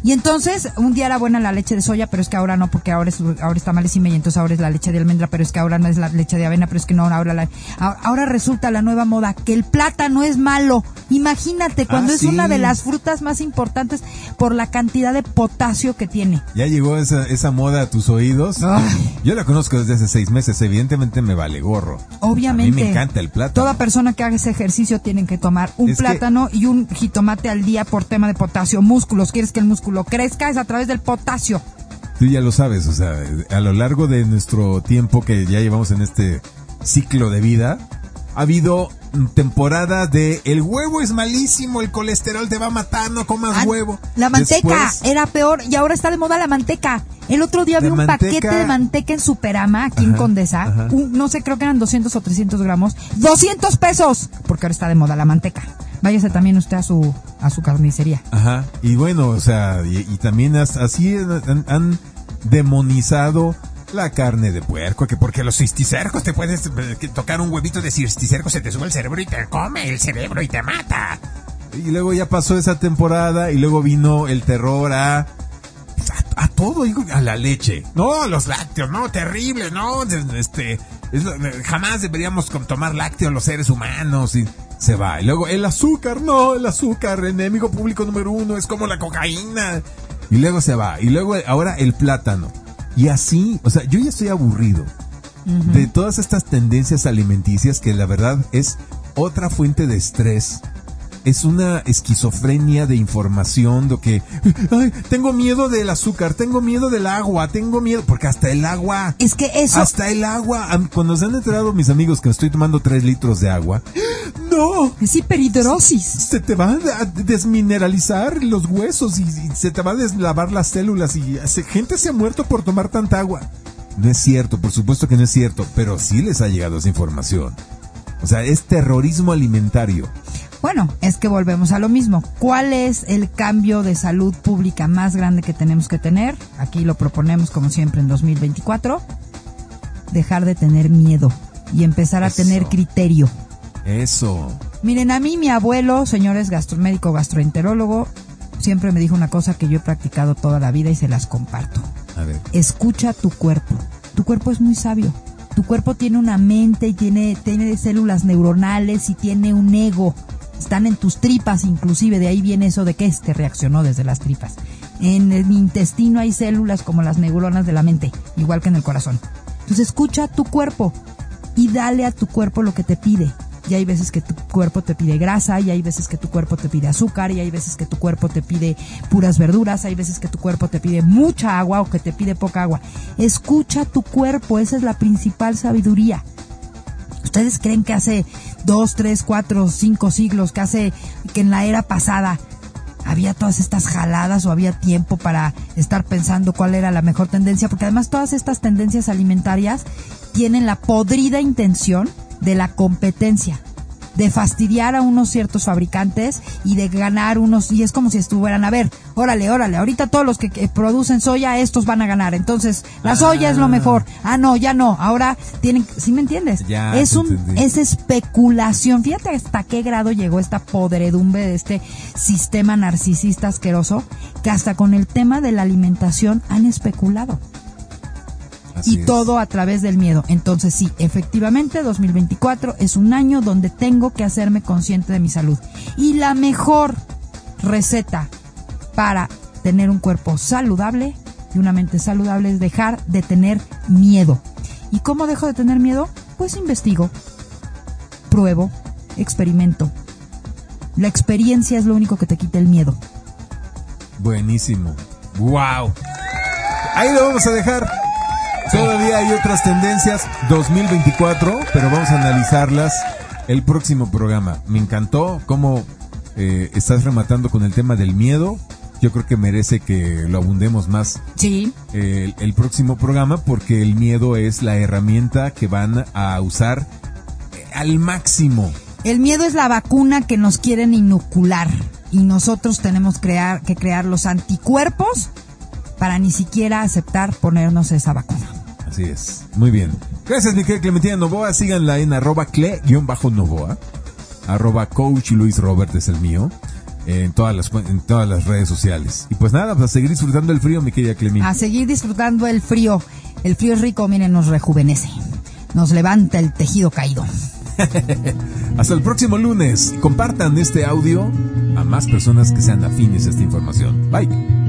Y entonces, un día era buena la leche de soya, pero es que ahora no, porque ahora es, ahora está malísima y entonces ahora es la leche de almendra, pero es que ahora no es la leche de avena, pero es que no, ahora la, ahora, ahora resulta la nueva moda que el plátano es malo. Imagínate, cuando Ah, es una de las frutas más importantes por la cantidad de potasio que tiene. Ya llegó esa, esa moda a tus oídos. Ay. Yo la conozco desde hace seis meses. Evidentemente me vale gorro. Obviamente. A mí me encanta el plátano. Toda persona que haga ese ejercicio tienen que tomar un Es que- plátano y un jitomate al día por tema de potasio. Músculos, quieres que el músculo crezca es a través del potasio. Tú ya lo sabes, o sea, a lo largo de nuestro tiempo que ya llevamos en este ciclo de vida, ha habido temporadas de el huevo es malísimo, el colesterol te va a matar, no comas Ah, huevo. La manteca Después- era peor y ahora está de moda la manteca. El otro día vi un manteca. paquete de manteca en Superama, aquí en Condesa. un- no sé, creo que eran 200 o 300 gramos. ¡200 pesos! Porque ahora está de moda la manteca. Váyase también usted a su, a su carnicería. Ajá, y bueno, o sea, y, también as- así han, demonizado la carne de puerco, que porque los cisticercos te puedes eh, tocar un huevito de cisticerco, se te sube el cerebro y te come el cerebro y te mata. Y luego ya pasó esa temporada y luego vino el terror a... A, a todo, a la leche. No, los lácteos, no, terrible, no, este, es jamás deberíamos tomar lácteos los seres humanos y se va. Y luego el azúcar, no, el azúcar, enemigo público número uno, es como la cocaína. Y luego se va. Y luego ahora el plátano. Y así, o sea, yo ya estoy aburrido de todas estas tendencias alimenticias que la verdad es otra fuente de estrés. Es una esquizofrenia de información, de que, ay, tengo miedo del azúcar, tengo miedo del agua, tengo miedo, porque hasta el agua, Es que eso... hasta el agua, cuando se han enterado mis amigos que estoy tomando tres litros de agua, no, Es hiperhidrosis. se te van a desmineralizar los huesos y, y se te va a deslavar las células y se- gente se ha muerto por tomar tanta agua. No es cierto, por supuesto que no es cierto, pero sí les ha llegado esa información. O sea, es terrorismo alimentario. Bueno, es que volvemos a lo mismo. ¿Cuál es el cambio de salud pública más grande que tenemos que tener? Aquí lo proponemos como siempre en 2024. Dejar de tener miedo y empezar a Eso. tener criterio. Eso. Miren, a mí mi abuelo, señores gastromédico, gastroenterólogo, siempre me dijo una cosa que yo he practicado toda la vida y se las comparto. A ver. Escucha tu cuerpo. Tu cuerpo es muy sabio. Tu cuerpo tiene una mente y tiene, tiene células neuronales y tiene un ego. Están en tus tripas, inclusive. De ahí viene eso de que este reaccionó desde las tripas. En el intestino hay células como las neuronas de la mente, igual que en el corazón. Entonces escucha tu cuerpo y dale a tu cuerpo lo que te pide. Y hay veces que tu cuerpo te pide grasa, y hay veces que tu cuerpo te pide azúcar, y hay veces que tu cuerpo te pide puras verduras, hay veces que tu cuerpo te pide mucha agua o que te pide poca agua. Escucha tu cuerpo, esa es la principal sabiduría. ¿Ustedes creen que hace dos, tres, cuatro, cinco siglos, que hace, que en la era pasada había todas estas jaladas o había tiempo para estar pensando cuál era la mejor tendencia? Porque además todas estas tendencias alimentarias tienen la podrida intención de la competencia, de fastidiar a unos ciertos fabricantes y de ganar unos, y es como si estuvieran, a ver, órale, órale, ahorita todos los que, que producen soya, estos van a ganar, entonces la soya es lo Ah. mejor, ah no, ya no, ahora tienen, ¿sí me entiendes? Ya, es un, entendí. es especulación, fíjate hasta qué grado llegó esta podredumbre de este sistema narcisista asqueroso, que hasta con el tema de la alimentación han especulado Así y es. todo a través del miedo. Entonces sí, efectivamente 2024 es un año donde tengo que hacerme consciente de mi salud. Y la mejor receta para tener un cuerpo saludable y una mente saludable es dejar de tener miedo. ¿Y cómo dejo de tener miedo? Pues investigo, pruebo, experimento. La experiencia es lo único que te quita el miedo. Buenísimo. Wow. Ahí lo vamos a dejar. Todavía hay otras tendencias 2024, pero vamos a analizarlas el próximo programa. Me encantó cómo eh, estás rematando con el tema del miedo. Yo creo que merece que lo abundemos más Sí, eh, el, el próximo programa porque el miedo es la herramienta que van a usar eh, al máximo. El miedo es la vacuna que nos quieren inocular y nosotros tenemos crear, que crear los anticuerpos para ni siquiera aceptar ponernos esa vacuna. Así es. Muy bien. Gracias, mi querida Clementina Novoa. Síganla en arroba cle-novoa. Arroba coach Luis Robert es el mío. En todas las en todas las redes sociales. Y pues nada, pues a seguir disfrutando el frío, mi querida Clementina. A seguir disfrutando el frío. El frío es rico, miren, nos rejuvenece. Nos levanta el tejido caído. Hasta el próximo lunes. Compartan este audio a más personas que sean afines a esta información. Bye.